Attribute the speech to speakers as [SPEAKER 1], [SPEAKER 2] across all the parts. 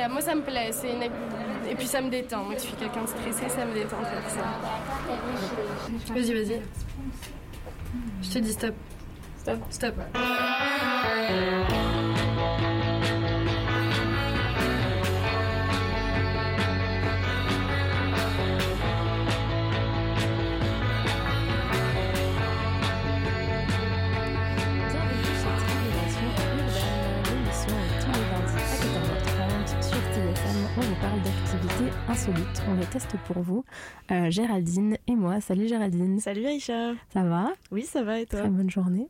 [SPEAKER 1] ça, moi ça me plaît. C'est une... Et puis ça me détend. Moi, je suis quelqu'un de stressé, ça me détend de faire ça. Vas-y, vas-y. Je te dis stop. Stop. Stop.
[SPEAKER 2] Teste pour vous. Euh, Géraldine et moi, salut Géraldine.
[SPEAKER 3] Salut Aïcha.
[SPEAKER 2] Ça va?
[SPEAKER 3] Oui, ça va et toi?
[SPEAKER 2] Très bonne journée.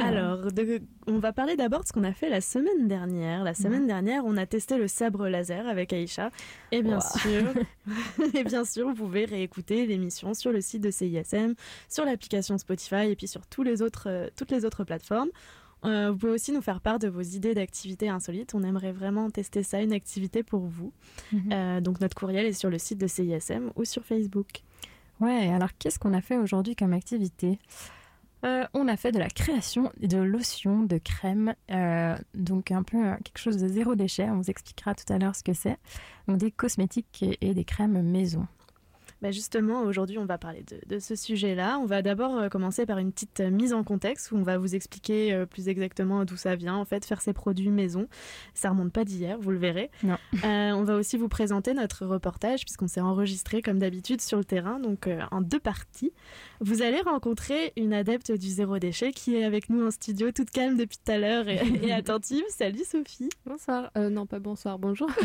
[SPEAKER 3] Alors, de- on va parler d'abord de ce qu'on a fait la semaine dernière. La semaine dernière, on a testé le sabre laser avec Aïcha. Et bien
[SPEAKER 2] Wow.
[SPEAKER 3] sûr, et bien sûr, vous pouvez réécouter l'émission sur le site de CISM, sur l'application Spotify et puis sur tous les autres, euh, toutes les autres plateformes. Euh, vous pouvez aussi nous faire part de vos idées d'activités insolites. On aimerait vraiment tester ça, une activité pour vous.
[SPEAKER 2] Mhm.
[SPEAKER 3] Euh, donc notre courriel est sur le site de CISM ou sur Facebook.
[SPEAKER 2] Ouais, alors qu'est-ce qu'on a fait aujourd'hui comme activité? Euh, On a fait de la création de lotions, de crèmes, euh, donc un peu euh, quelque chose de zéro déchet. On vous expliquera tout à l'heure ce que c'est. Donc des cosmétiques et, et des crèmes maison.
[SPEAKER 3] Bah justement, aujourd'hui, on va parler de, de ce sujet-là. On va d'abord euh, commencer par une petite euh, mise en contexte où on va vous expliquer euh, plus exactement d'où ça vient, en fait, faire ces produits maison. Ça remonte pas d'hier, vous le verrez.
[SPEAKER 2] Non.
[SPEAKER 3] Euh, on va aussi vous présenter notre reportage puisqu'on s'est enregistré comme d'habitude sur le terrain, donc euh, en deux parties. Vous allez rencontrer une adepte du zéro déchet qui est avec nous en studio, toute calme depuis tout à l'heure et, et attentive. Salut Sophie.
[SPEAKER 1] Bonsoir. Euh, non, pas bonsoir, bonjour.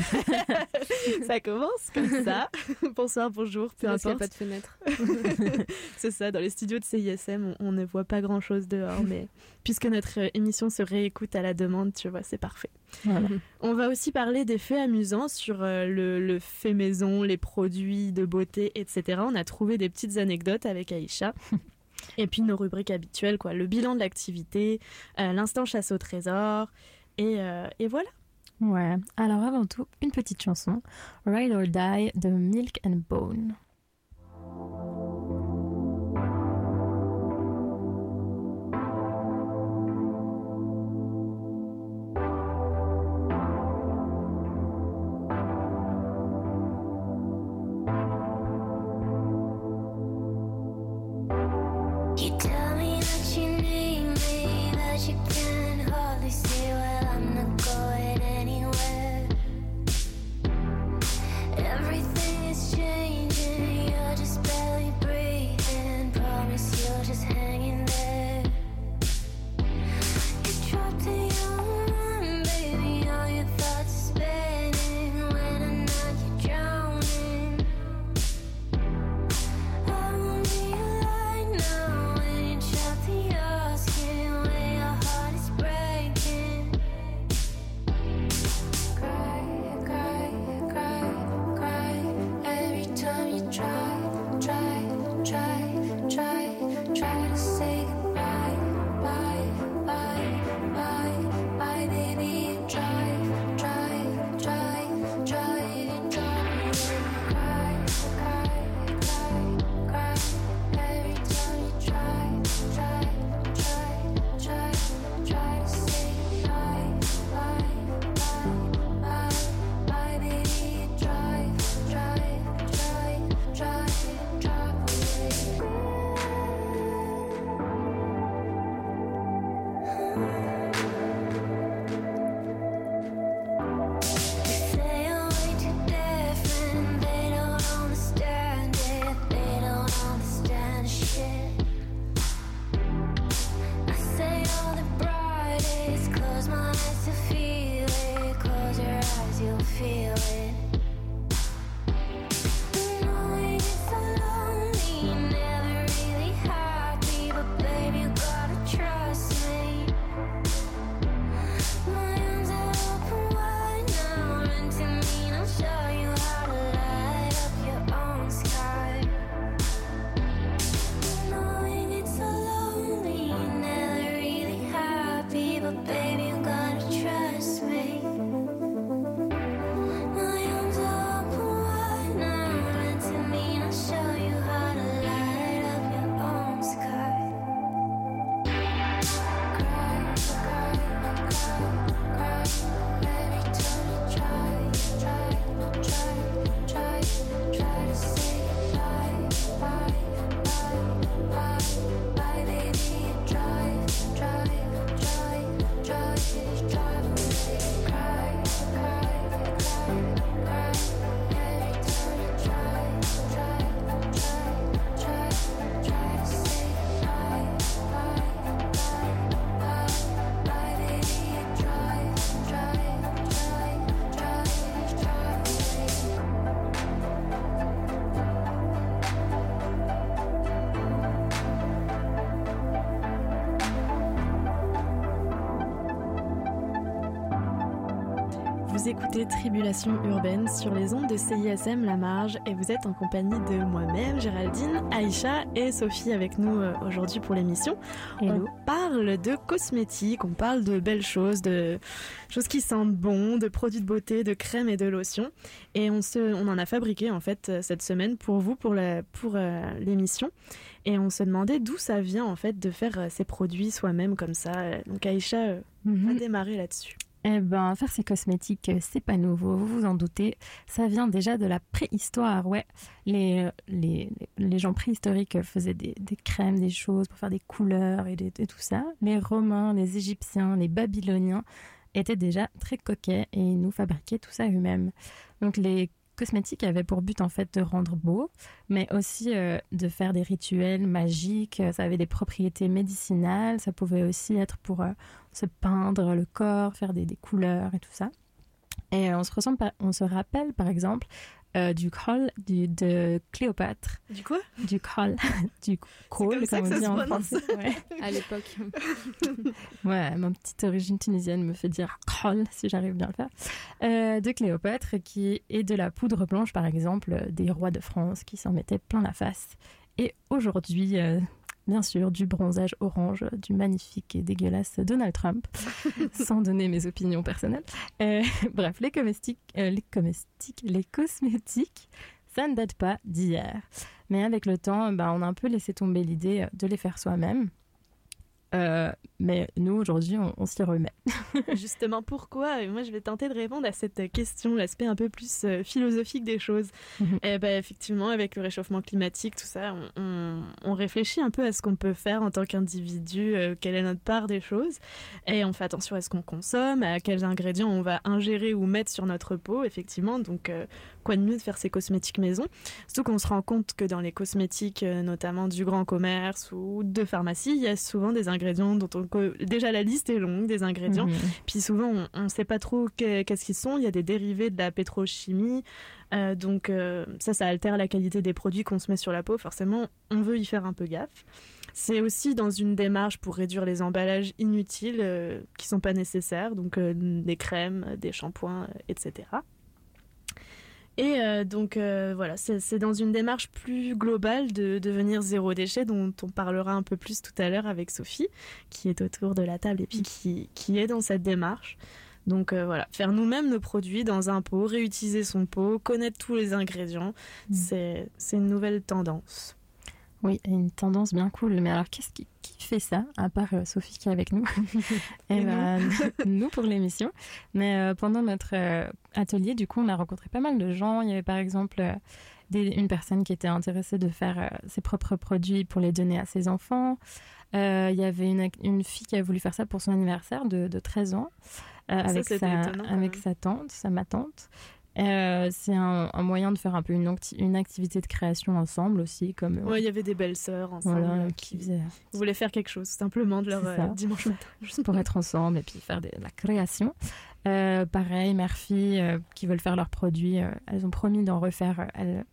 [SPEAKER 3] Ça commence comme ça. Bonsoir, bonjour, peu
[SPEAKER 1] n'y a pas de fenêtre.
[SPEAKER 3] C'est ça, dans les studios de CISM, on, on ne voit pas grand chose dehors, mais puisque notre euh, émission se réécoute à la demande, tu vois, c'est parfait.
[SPEAKER 2] Voilà.
[SPEAKER 3] On va aussi parler des faits amusants sur euh, le, le fait maison, les produits de beauté, etc. On a trouvé des petites anecdotes avec Aïcha. Et puis nos rubriques habituelles, quoi. Le bilan de l'activité, euh, l'instant chasse au trésor, et, euh, et voilà.
[SPEAKER 2] Ouais, alors avant tout, une petite chanson, Ride or Die de Milk and Bone.
[SPEAKER 3] Écoutez Tribulation urbaine sur les ondes de CISM La Marge et vous êtes en compagnie de moi-même, Géraldine, Aïcha et Sophie avec nous euh, aujourd'hui pour l'émission. On parle de cosmétiques, on parle de belles choses, de choses qui sentent bon, de produits de beauté, de crèmes et de lotions. Et on, se, on en a fabriqué en fait euh, cette semaine pour vous, pour pour euh, l'émission. Et on se demandait d'où ça vient en fait de faire ces produits soi-même comme ça. Donc Aïcha va démarrer là-dessus.
[SPEAKER 1] Eh ben, faire ces cosmétiques, euh, c'est pas nouveau, vous vous en doutez. Ça vient déjà de la préhistoire, ouais. Les, euh, les, les gens préhistoriques faisaient des, des crèmes, des choses pour faire des couleurs et, et tout ça. Les Romains, les Égyptiens, les Babyloniens étaient déjà très coquets et ils nous fabriquaient tout ça eux-mêmes. Donc les cosmétiques avaient pour but en fait de rendre beau, mais aussi euh, de faire des rituels magiques. Ça avait des propriétés médicinales. Ça pouvait aussi être pour euh, se peindre le corps, faire des, des couleurs et tout ça. Et euh, on se, ressemble, on se rappelle par exemple euh, du col du, de Cléopâtre,
[SPEAKER 3] Du coup
[SPEAKER 1] du col, du col,
[SPEAKER 3] comme ça
[SPEAKER 1] comme on
[SPEAKER 3] ça
[SPEAKER 1] dit en français. Ouais.
[SPEAKER 4] À l'époque.
[SPEAKER 1] Ouais, ma petite origine tunisienne me fait dire col, si j'arrive bien à le faire. Euh, de Cléopâtre, qui est de la poudre blanche, par exemple, des rois de France qui s'en mettaient plein la face. Et aujourd'hui, euh, bien sûr, du bronzage orange du magnifique et dégueulasse Donald Trump, sans donner mes opinions personnelles. Euh, bref, les cosmétiques, euh, les cosmétiques, les cosmétiques, ça ne date pas d'hier. Mais avec le temps, bah, on a un peu laissé tomber l'idée de les faire soi-même. Euh, mais nous, aujourd'hui, on, on s'y remet.
[SPEAKER 3] Justement, pourquoi? Et Moi, je vais tenter de répondre à cette question, l'aspect un peu plus euh, philosophique des choses.
[SPEAKER 1] Mhm.
[SPEAKER 3] Eh ben, effectivement, avec le réchauffement climatique, tout ça, on, on- on réfléchit un peu à ce qu'on peut faire en tant qu'individu, euh, quelle est notre part des choses, et on fait attention à ce qu'on consomme, à quels ingrédients on va ingérer ou mettre sur notre peau, effectivement. Donc, euh, quoi de mieux de faire ces cosmétiques maison? Surtout qu'on se rend compte que dans les cosmétiques, notamment du grand commerce ou de pharmacie, il y a souvent des ingrédients dont on déjà la liste est longue des ingrédients.
[SPEAKER 1] Mhm.
[SPEAKER 3] Puis souvent, on ne sait pas trop que- qu'est-ce qu'ils sont. Il y a des dérivés de la pétrochimie. Euh, donc euh, ça, ça altère la qualité des produits qu'on se met sur la peau. Forcément, on veut y faire un peu gaffe. C'est aussi dans une démarche pour réduire les emballages inutiles euh, qui sont pas nécessaires, donc des crèmes, des shampoings, etc. Et euh, donc euh, voilà, c'est dans une démarche plus globale de devenir zéro déchet dont on parlera un peu plus tout à l'heure avec Sophie, qui est autour de la table et puis qui, qui est dans cette démarche. Donc euh, voilà, faire nous-mêmes nos produits dans un pot, réutiliser son pot, connaître tous les ingrédients,
[SPEAKER 1] Mm.
[SPEAKER 3] c'est une nouvelle tendance.
[SPEAKER 1] Oui, une tendance bien cool. Mais alors, qu'est-ce qui, qui fait ça, à part euh, Sophie qui est avec nous Eh
[SPEAKER 3] Et
[SPEAKER 1] ben, nous pour l'émission. Mais euh, pendant notre euh, atelier, du coup, on a rencontré pas mal de gens. Il y avait par exemple euh, des- une personne qui était intéressée de faire ses propres produits pour les donner à ses enfants. Il y avait une, une fille qui a voulu faire ça pour son anniversaire de, de 13 ans avec, sa, avec sa tante, sa ma tante. Euh, c'est un, un moyen de faire un peu une, acti- une activité de création ensemble aussi, comme euh,
[SPEAKER 3] Ouais, il y avait des belles sœurs ensemble
[SPEAKER 1] voilà,
[SPEAKER 3] euh,
[SPEAKER 1] qui
[SPEAKER 3] voulaient faire quelque chose, simplement de leur euh, dimanche matin.
[SPEAKER 1] juste pour être ensemble et puis faire de la création. Pareil, mère-fille qui veulent faire leurs produits, elles ont promis d'en refaire elles,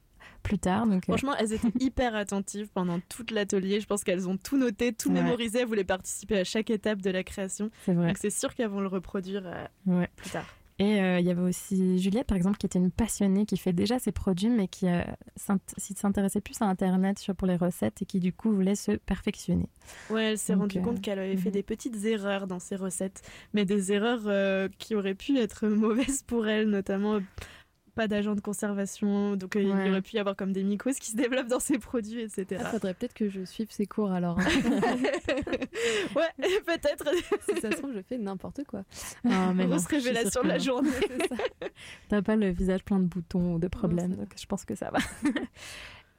[SPEAKER 1] plus tard. Donc,
[SPEAKER 3] Franchement, elles étaient hyper attentives pendant tout l'atelier. Je pense qu'elles ont tout noté, tout
[SPEAKER 1] Ouais.
[SPEAKER 3] mémorisé. Elles voulaient participer à chaque étape de la création.
[SPEAKER 1] c'est vrai.
[SPEAKER 3] Donc c'est sûr qu'elles vont le reproduire
[SPEAKER 1] Ouais.
[SPEAKER 3] plus tard.
[SPEAKER 1] Et euh, il y avait aussi Juliette, par exemple, qui était une passionnée, qui fait déjà ses produits, mais qui euh, s'intéressait plus à Internet pour les recettes et qui, du coup, voulait se perfectionner.
[SPEAKER 3] Ouais, elle s'est rendue
[SPEAKER 1] euh,
[SPEAKER 3] compte qu'elle avait fait
[SPEAKER 1] mhm.
[SPEAKER 3] des petites erreurs dans ses recettes, mais des erreurs qui auraient pu être mauvaises pour elle, notamment pas d'agent de conservation, donc euh, il
[SPEAKER 1] Ouais.
[SPEAKER 3] aurait pu y avoir comme des mycoses qui se développent dans ses produits, etc.
[SPEAKER 4] Ah, faudrait peut-être que je suive ces cours alors. hein.
[SPEAKER 3] ouais, peut-être.
[SPEAKER 4] si ça se trouve, je fais n'importe quoi.
[SPEAKER 1] Ah, mais non,
[SPEAKER 3] Grosse révélation de la
[SPEAKER 1] non.
[SPEAKER 3] journée.
[SPEAKER 1] T'as pas le visage plein de boutons ou de problèmes, donc je pense que ça va.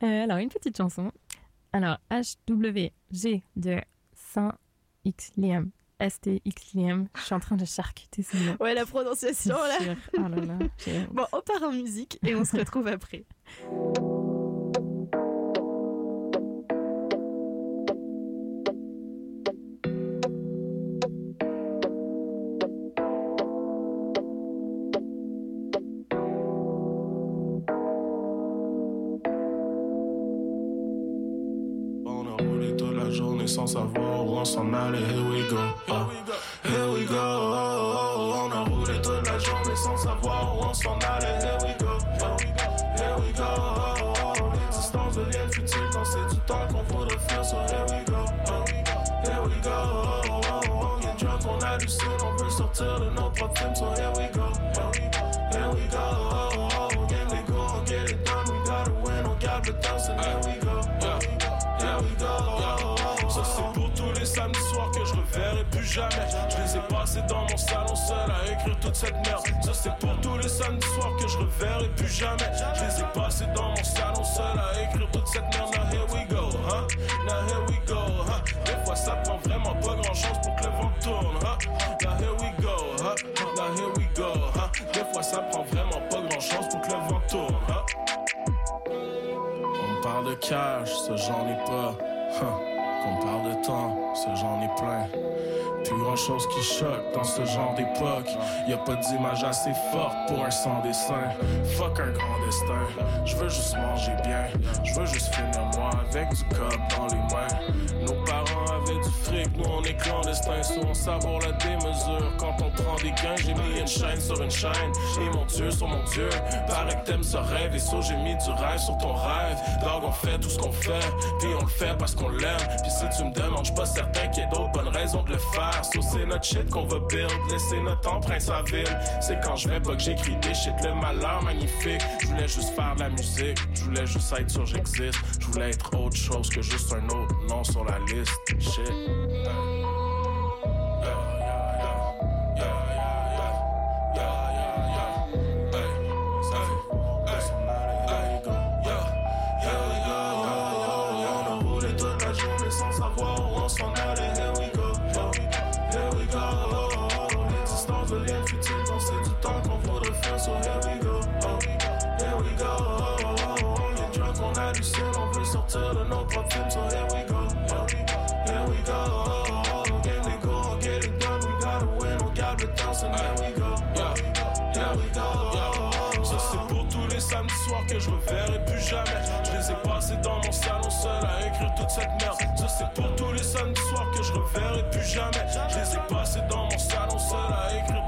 [SPEAKER 1] Euh, alors, une petite chanson. Alors, HWG de Saint-X Liam. STX Liam. Je suis en train de charcuter ce nom.
[SPEAKER 3] Ouais, la prononciation là.
[SPEAKER 1] Oh là
[SPEAKER 3] Bon, on part en musique et on se retrouve après.
[SPEAKER 5] On a roulé toute la journée sans savoir où on s'en allait. Here savoir où on s'en allait. Here we go, here we go. here we go. Oh, oh. L'existence devient futile quand c'est du temps qu'on voudrait faire. So here we go, here we go. Oh, oh, oh. Y'a une drug qu'on hallucine, on veut sortir de notre propre film. So here we go, here we go. Oh, oh, oh. Game les go, on get it done. We gotta win, on garde le temps. So here we go, Je les ai passés dans mon salon seul à écrire toute cette merde. Ça c'est pour tous les samedis soirs que je reverrai plus jamais. Je les ai passés dans mon salon seul à écrire toute cette merde. Now here we go, huh? Now here we go, huh? Des fois ça prend vraiment pas grand chose pour que le vent tourne, huh? Now here we go, dans ce genre d'époque. Y a pas d'image assez forte pour un sans dessin. Fuck un grand destin. Je veux juste manger bien. Je veux juste finir moi avec du cop dans les mains. Nos parents du fric, nous on est clandestins. So on savoure la démesure. Quand on prend des gains, j'ai mis une chaîne sur une chaîne. Et mon dieu sur mon dieu. Paraît que t'aimes ce rêve. Et so j'ai mis du rêve sur ton rêve. Dog, on fait tout ce qu'on fait. Puis on le fait parce qu'on l'aime. Puis si tu me demandes, je pas certain qu'il y ait d'autres bonnes raisons de le faire. So c'est notre shit qu'on va build. Laisser notre empreinte sa ville. C'est quand je vais pas que j'écris des shit. Le malheur magnifique. Je voulais juste faire de la musique. Je voulais juste être sûr j'existe. Je voulais être autre chose que juste un autre nom sur la liste. Hey. Yeah, yeah, yeah. Yeah, yeah, yeah. Yeah, yeah, yeah. Hey, hey, hey, hey. Yeah, yeah, yeah, yeah, yeah. On a roulé toute la journée sans savoir où on s'en allait. Here we go, here we go. Oh, oh. L'existence devient futile quand c'est du temps qu'on voudrait faire. So here we go, here we go. Oh, oh, oh. Y'a une drug qu'on hallucine, on veut sortir de notre propre film. So here we go, here we c'est pour tous les samedis soirs que je reverrai plus jamais. Je les ai passés dans mon salon seul à écrire toute cette merde. Ça c'est pour tous les samedis soirs que je reverrai plus jamais. Je les ai passés dans mon salon seul à écrire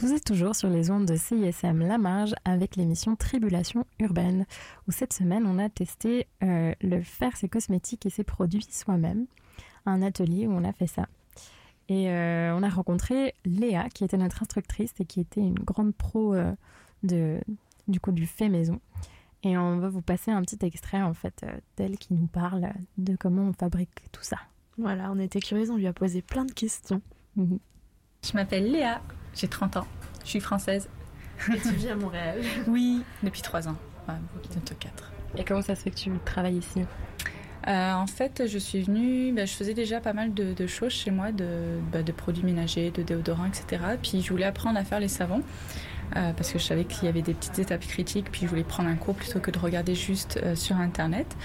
[SPEAKER 1] Vous êtes toujours sur les ondes de CISM La Marge avec l'émission Tribulation urbaine, où cette semaine on a testé euh, le faire ses cosmétiques et ses produits soi-même, un atelier où on a fait ça. Et euh, on a rencontré Léa, qui était notre instructrice et qui était une grande pro euh, de, du coup du fait maison. Et on va vous passer un petit extrait en fait euh, d'elle qui nous parle de comment on fabrique tout ça.
[SPEAKER 3] Voilà, on était curieux, on lui a posé plein de questions.
[SPEAKER 1] Mhm.
[SPEAKER 6] Je m'appelle Léa, j'ai 30 ans, je suis française.
[SPEAKER 3] Et tu vis à Montréal
[SPEAKER 6] Oui, depuis 3 ans, ouais, bientôt 4.
[SPEAKER 1] Et comment ça se fait que tu travailles ici?
[SPEAKER 6] Euh, en fait, je suis venue, bah, je faisais déjà pas mal de, de choses chez moi, de, bah, de produits ménagers, de déodorants, etc. Puis je voulais apprendre à faire les savons. euh, parce que je savais qu'il y avait des petites étapes critiques, puis je voulais prendre un cours plutôt que de regarder juste euh, sur Internet.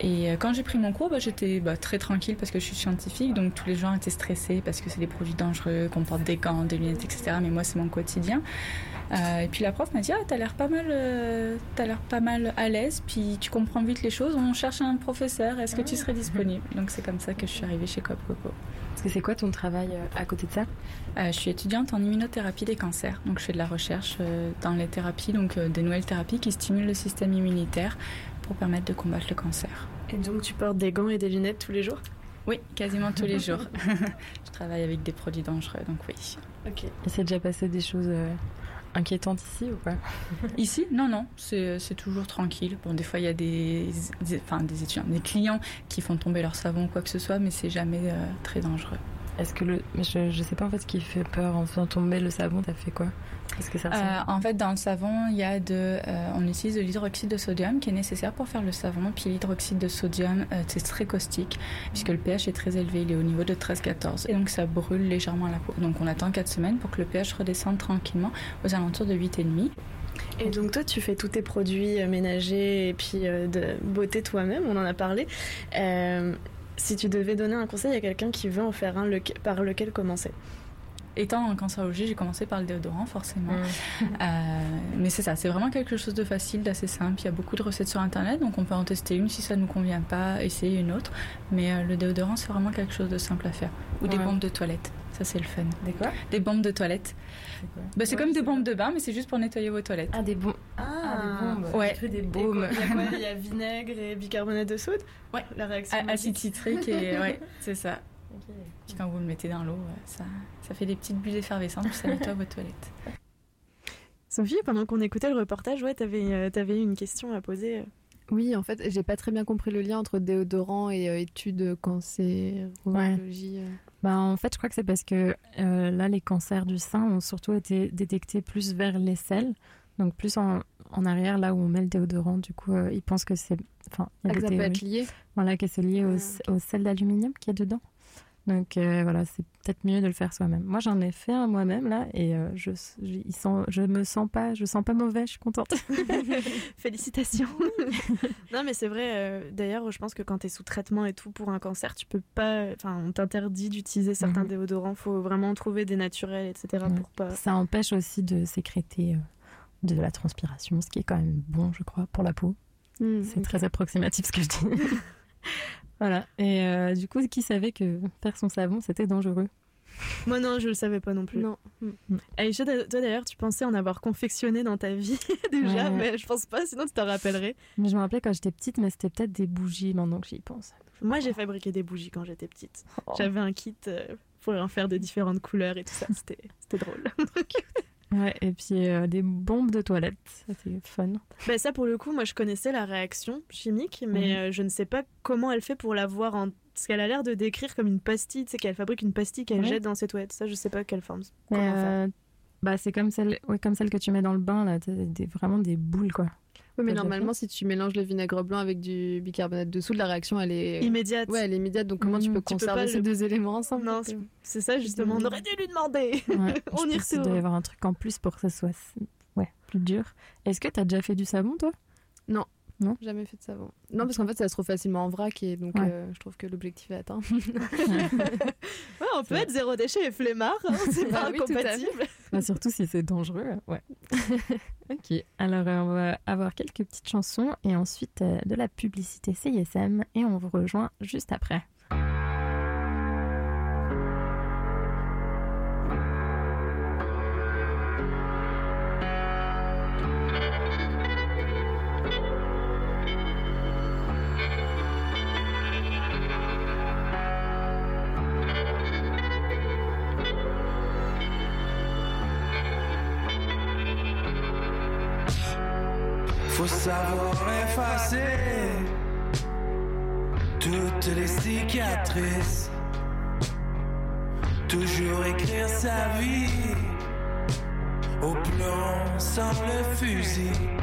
[SPEAKER 6] Et euh, quand j'ai pris mon cours, bah, j'étais bah, très tranquille parce que je suis scientifique, donc tous les gens étaient stressés parce que c'est des produits dangereux, qu'on porte des gants, des lunettes, etc. Mais moi, c'est mon quotidien. Euh, et puis la prof m'a dit, ah, t'as l'air pas mal, euh, t'as l'air pas mal à l'aise, puis tu comprends vite les choses. On cherche un professeur. Est-ce que tu serais disponible? Donc c'est comme ça que je suis arrivée chez Coop Coco.
[SPEAKER 1] Parce que c'est quoi ton travail à côté de ça?
[SPEAKER 6] Euh, je suis étudiante en immunothérapie des cancers, donc je fais de la recherche dans les thérapies, donc des nouvelles thérapies qui stimulent le système immunitaire pour permettre de combattre le cancer.
[SPEAKER 3] Et donc tu portes des gants et des lunettes tous les jours?
[SPEAKER 6] Oui, quasiment tous les jours. je travaille avec des produits dangereux, donc oui.
[SPEAKER 1] Et c'est déjà passé des choses euh, inquiétantes ici ou pas?
[SPEAKER 6] Ici, non, non, c'est c'est toujours tranquille. Bon, des fois, il y a des, des- enfin, des étudiants, des clients qui font tomber leur savon ou quoi que ce soit, mais c'est jamais euh, très dangereux.
[SPEAKER 1] Est-ce que le. mais Je, je sais pas en fait ce qui fait peur en faisant tomber le savon, t'as fait quoi? Est-ce que ça ressemble
[SPEAKER 6] Euh, en fait, dans le savon, il y a de, euh, on utilise de l'hydroxyde de sodium qui est nécessaire pour faire le savon. Puis l'hydroxyde de sodium, euh, c'est très caustique puisque le pH est très élevé, il est au niveau de 13-14 et donc ça brûle légèrement la peau. Donc on attend 4 semaines pour que le pH redescende tranquillement aux alentours de 8,5.
[SPEAKER 3] Et donc toi, tu fais tous tes produits ménagers et puis de beauté toi-même, on en a parlé. Euh, si tu devais donner un conseil à quelqu'un qui veut en faire un, lequel- par lequel commencer?
[SPEAKER 6] Étant en cancérologie, j'ai commencé par le déodorant forcément. Euh, mais c'est ça, c'est vraiment quelque chose de facile, d'assez simple. Il y a beaucoup de recettes sur internet, donc on peut en tester une si ça ne nous convient pas, essayer une autre. Mais euh, le déodorant, c'est vraiment quelque chose de simple à faire. Ou des
[SPEAKER 1] Ouais.
[SPEAKER 6] bombes de toilette, ça c'est le fun.
[SPEAKER 1] Des quoi?
[SPEAKER 6] Des bombes de toilette. Bah, c'est comme des bombes de bain, mais c'est juste pour nettoyer vos toilettes.
[SPEAKER 1] Ah, des bombes.
[SPEAKER 3] Ah,
[SPEAKER 1] des bombes.
[SPEAKER 6] Ouais.
[SPEAKER 1] Des baumes.
[SPEAKER 3] quoi, Il y a quoi? Il y a vinaigre et bicarbonate de soude?
[SPEAKER 6] Ouais.
[SPEAKER 3] La réaction.
[SPEAKER 6] Acide citrique et ouais, c'est ça. Puis quand vous le mettez dans l'eau, euh, ça, ça fait des petites bulles effervescentes, puis ça nettoie vos toilettes.
[SPEAKER 3] Sophie, pendant qu'on écoutait le reportage, ouais, t'avais euh, une question à poser. euh.
[SPEAKER 7] Oui, en fait, j'ai pas très bien compris le lien entre déodorant et euh, études cancérologie. euh.
[SPEAKER 1] Bah, en fait, je crois que c'est parce que euh, là, les cancers du sein ont surtout été détectés plus vers les selles, donc plus en, en arrière, là où on met le déodorant. Du coup, euh, ils pensent que c'est. Enfin,
[SPEAKER 7] Ah, ça peut être lié.
[SPEAKER 1] Voilà, que c'est lié au,
[SPEAKER 3] Ah,
[SPEAKER 1] au sel d'aluminium qui est dedans. Donc euh, voilà, c'est peut-être mieux de le faire soi-même. Moi, j'en ai fait un moi-même là, et euh, je, je, il sent- je me sens pas, je sens pas mauvais. Je suis contente.
[SPEAKER 3] Félicitations. non, mais c'est vrai. euh, D'ailleurs, je pense que quand tu es sous traitement et tout pour un cancer, tu peux pas. Enfin, on t'interdit d'utiliser certains
[SPEAKER 1] Mhm.
[SPEAKER 3] déodorants. Faut vraiment trouver des naturels, etc.
[SPEAKER 1] Ouais.
[SPEAKER 3] pour pas.
[SPEAKER 1] Ça empêche aussi de sécréter euh, de la transpiration, ce qui est quand même bon, je crois, pour la peau.
[SPEAKER 3] Mm,
[SPEAKER 1] C'est très approximatif ce que je dis. voilà. Et euh, du coup, qui savait que faire son savon, c'était dangereux?
[SPEAKER 3] Moi, non, je le savais pas non plus.
[SPEAKER 7] Non.
[SPEAKER 3] Aïcha, toi d'ailleurs, tu pensais en avoir confectionné dans ta vie déjà,
[SPEAKER 1] Ouais.
[SPEAKER 3] mais je pense pas, sinon tu t'en rappellerais.
[SPEAKER 1] Mais je me rappelais quand j'étais petite, mais c'était peut-être des bougies maintenant que j'y pense.
[SPEAKER 3] Moi, j'ai fabriqué des bougies quand j'étais petite.
[SPEAKER 1] Oh.
[SPEAKER 3] J'avais un kit euh, pour en faire de différentes couleurs et tout ça. C'était c'était drôle.
[SPEAKER 1] Ouais, et puis euh, des bombes de toilette, ça c'est fun.
[SPEAKER 3] Ben ça, pour le coup, moi, je connaissais la réaction chimique, mais
[SPEAKER 1] Mhm.
[SPEAKER 3] euh, je ne sais pas comment elle fait pour la voir en. Parce qu'elle a l'air de décrire comme une pastille, sais, qu'elle fabrique une pastille qu'elle
[SPEAKER 1] Ouais.
[SPEAKER 3] jette dans ses toilettes. Ça, je sais pas quelle forme. Faire
[SPEAKER 1] euh, bah, c'est comme celle, ouais, comme celle que tu mets dans le bain, là, des, vraiment des boules, quoi.
[SPEAKER 7] Oui, mais normalement, si tu mélanges le vinaigre blanc avec du bicarbonate de soude, la réaction, elle est.
[SPEAKER 3] Immédiate.
[SPEAKER 7] Ouais, elle est immédiate. Donc, comment tu
[SPEAKER 1] Mm,
[SPEAKER 7] peux
[SPEAKER 3] tu peux
[SPEAKER 7] conserver ces
[SPEAKER 3] le-
[SPEAKER 7] deux éléments ensemble
[SPEAKER 3] Non,
[SPEAKER 7] c'est-
[SPEAKER 3] C'est ça, justement. On aurait dû lui demander.
[SPEAKER 1] Ouais,
[SPEAKER 3] On y
[SPEAKER 1] pense qu'il doit y
[SPEAKER 3] retourne.
[SPEAKER 1] avoir un truc en plus pour que ça soit ouais, plus dur. Est-ce que t'as déjà fait du savon, toi?
[SPEAKER 7] Jamais fait de savon. Non, parce qu'en fait, ça se trouve facilement en vrac et donc
[SPEAKER 1] Ouais.
[SPEAKER 7] euh, je trouve que l'objectif est atteint.
[SPEAKER 3] Ouais, on peut être zéro déchet et flemmard. hein, C'est
[SPEAKER 7] Bah
[SPEAKER 3] pas
[SPEAKER 7] oui,
[SPEAKER 3] incompatible.
[SPEAKER 1] Surtout si c'est dangereux, ouais. ok, alors euh, on va avoir quelques petites chansons et ensuite euh, de la publicité CISM et on vous rejoint juste après.
[SPEAKER 5] Savoir effacer toutes les cicatrices. Toujours écrire sa vie au plomb
[SPEAKER 8] sans le fusil.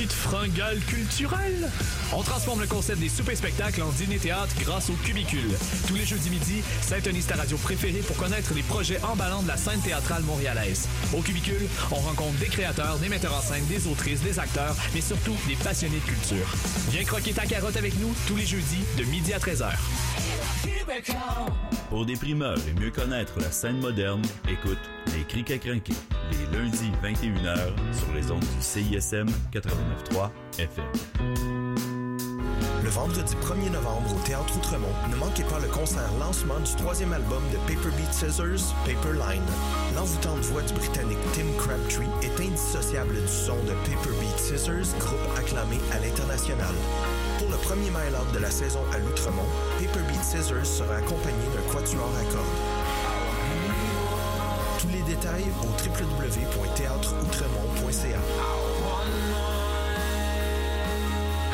[SPEAKER 9] Petite fringale culturelle. On transforme le concept des soupers spectacles en dîner-théâtre grâce au Cubicule. Tous les jeudis midi, syntonise ta radio préférée pour connaître les projets emballants de la scène théâtrale montréalaise. Au Cubicule, on rencontre des créateurs, des metteurs en scène, des autrices, des acteurs, mais surtout des passionnés de culture. Viens croquer ta carotte avec nous tous les jeudis de midi à 13h.
[SPEAKER 10] Pour des primeurs et mieux connaître la scène moderne, écoute Les Crics à crinquer, les lundis 21h sur les ondes du CISM 89.3 FM.
[SPEAKER 11] Le vendredi 1er novembre au Théâtre Outremont, ne manquez pas le concert lancement du troisième album de Paper Beat Scissors, Paper Line. L'envoûtante voix du Britannique Tim Crabtree est indissociable du son de Paper Beat Scissors, groupe acclamé à l'international. Pour le premier mile-out de la saison à l'Outremont, Paper Beat Scissors sera accompagné d'un quatuor à cordes. Détails au www.théâtreoutremont.ca.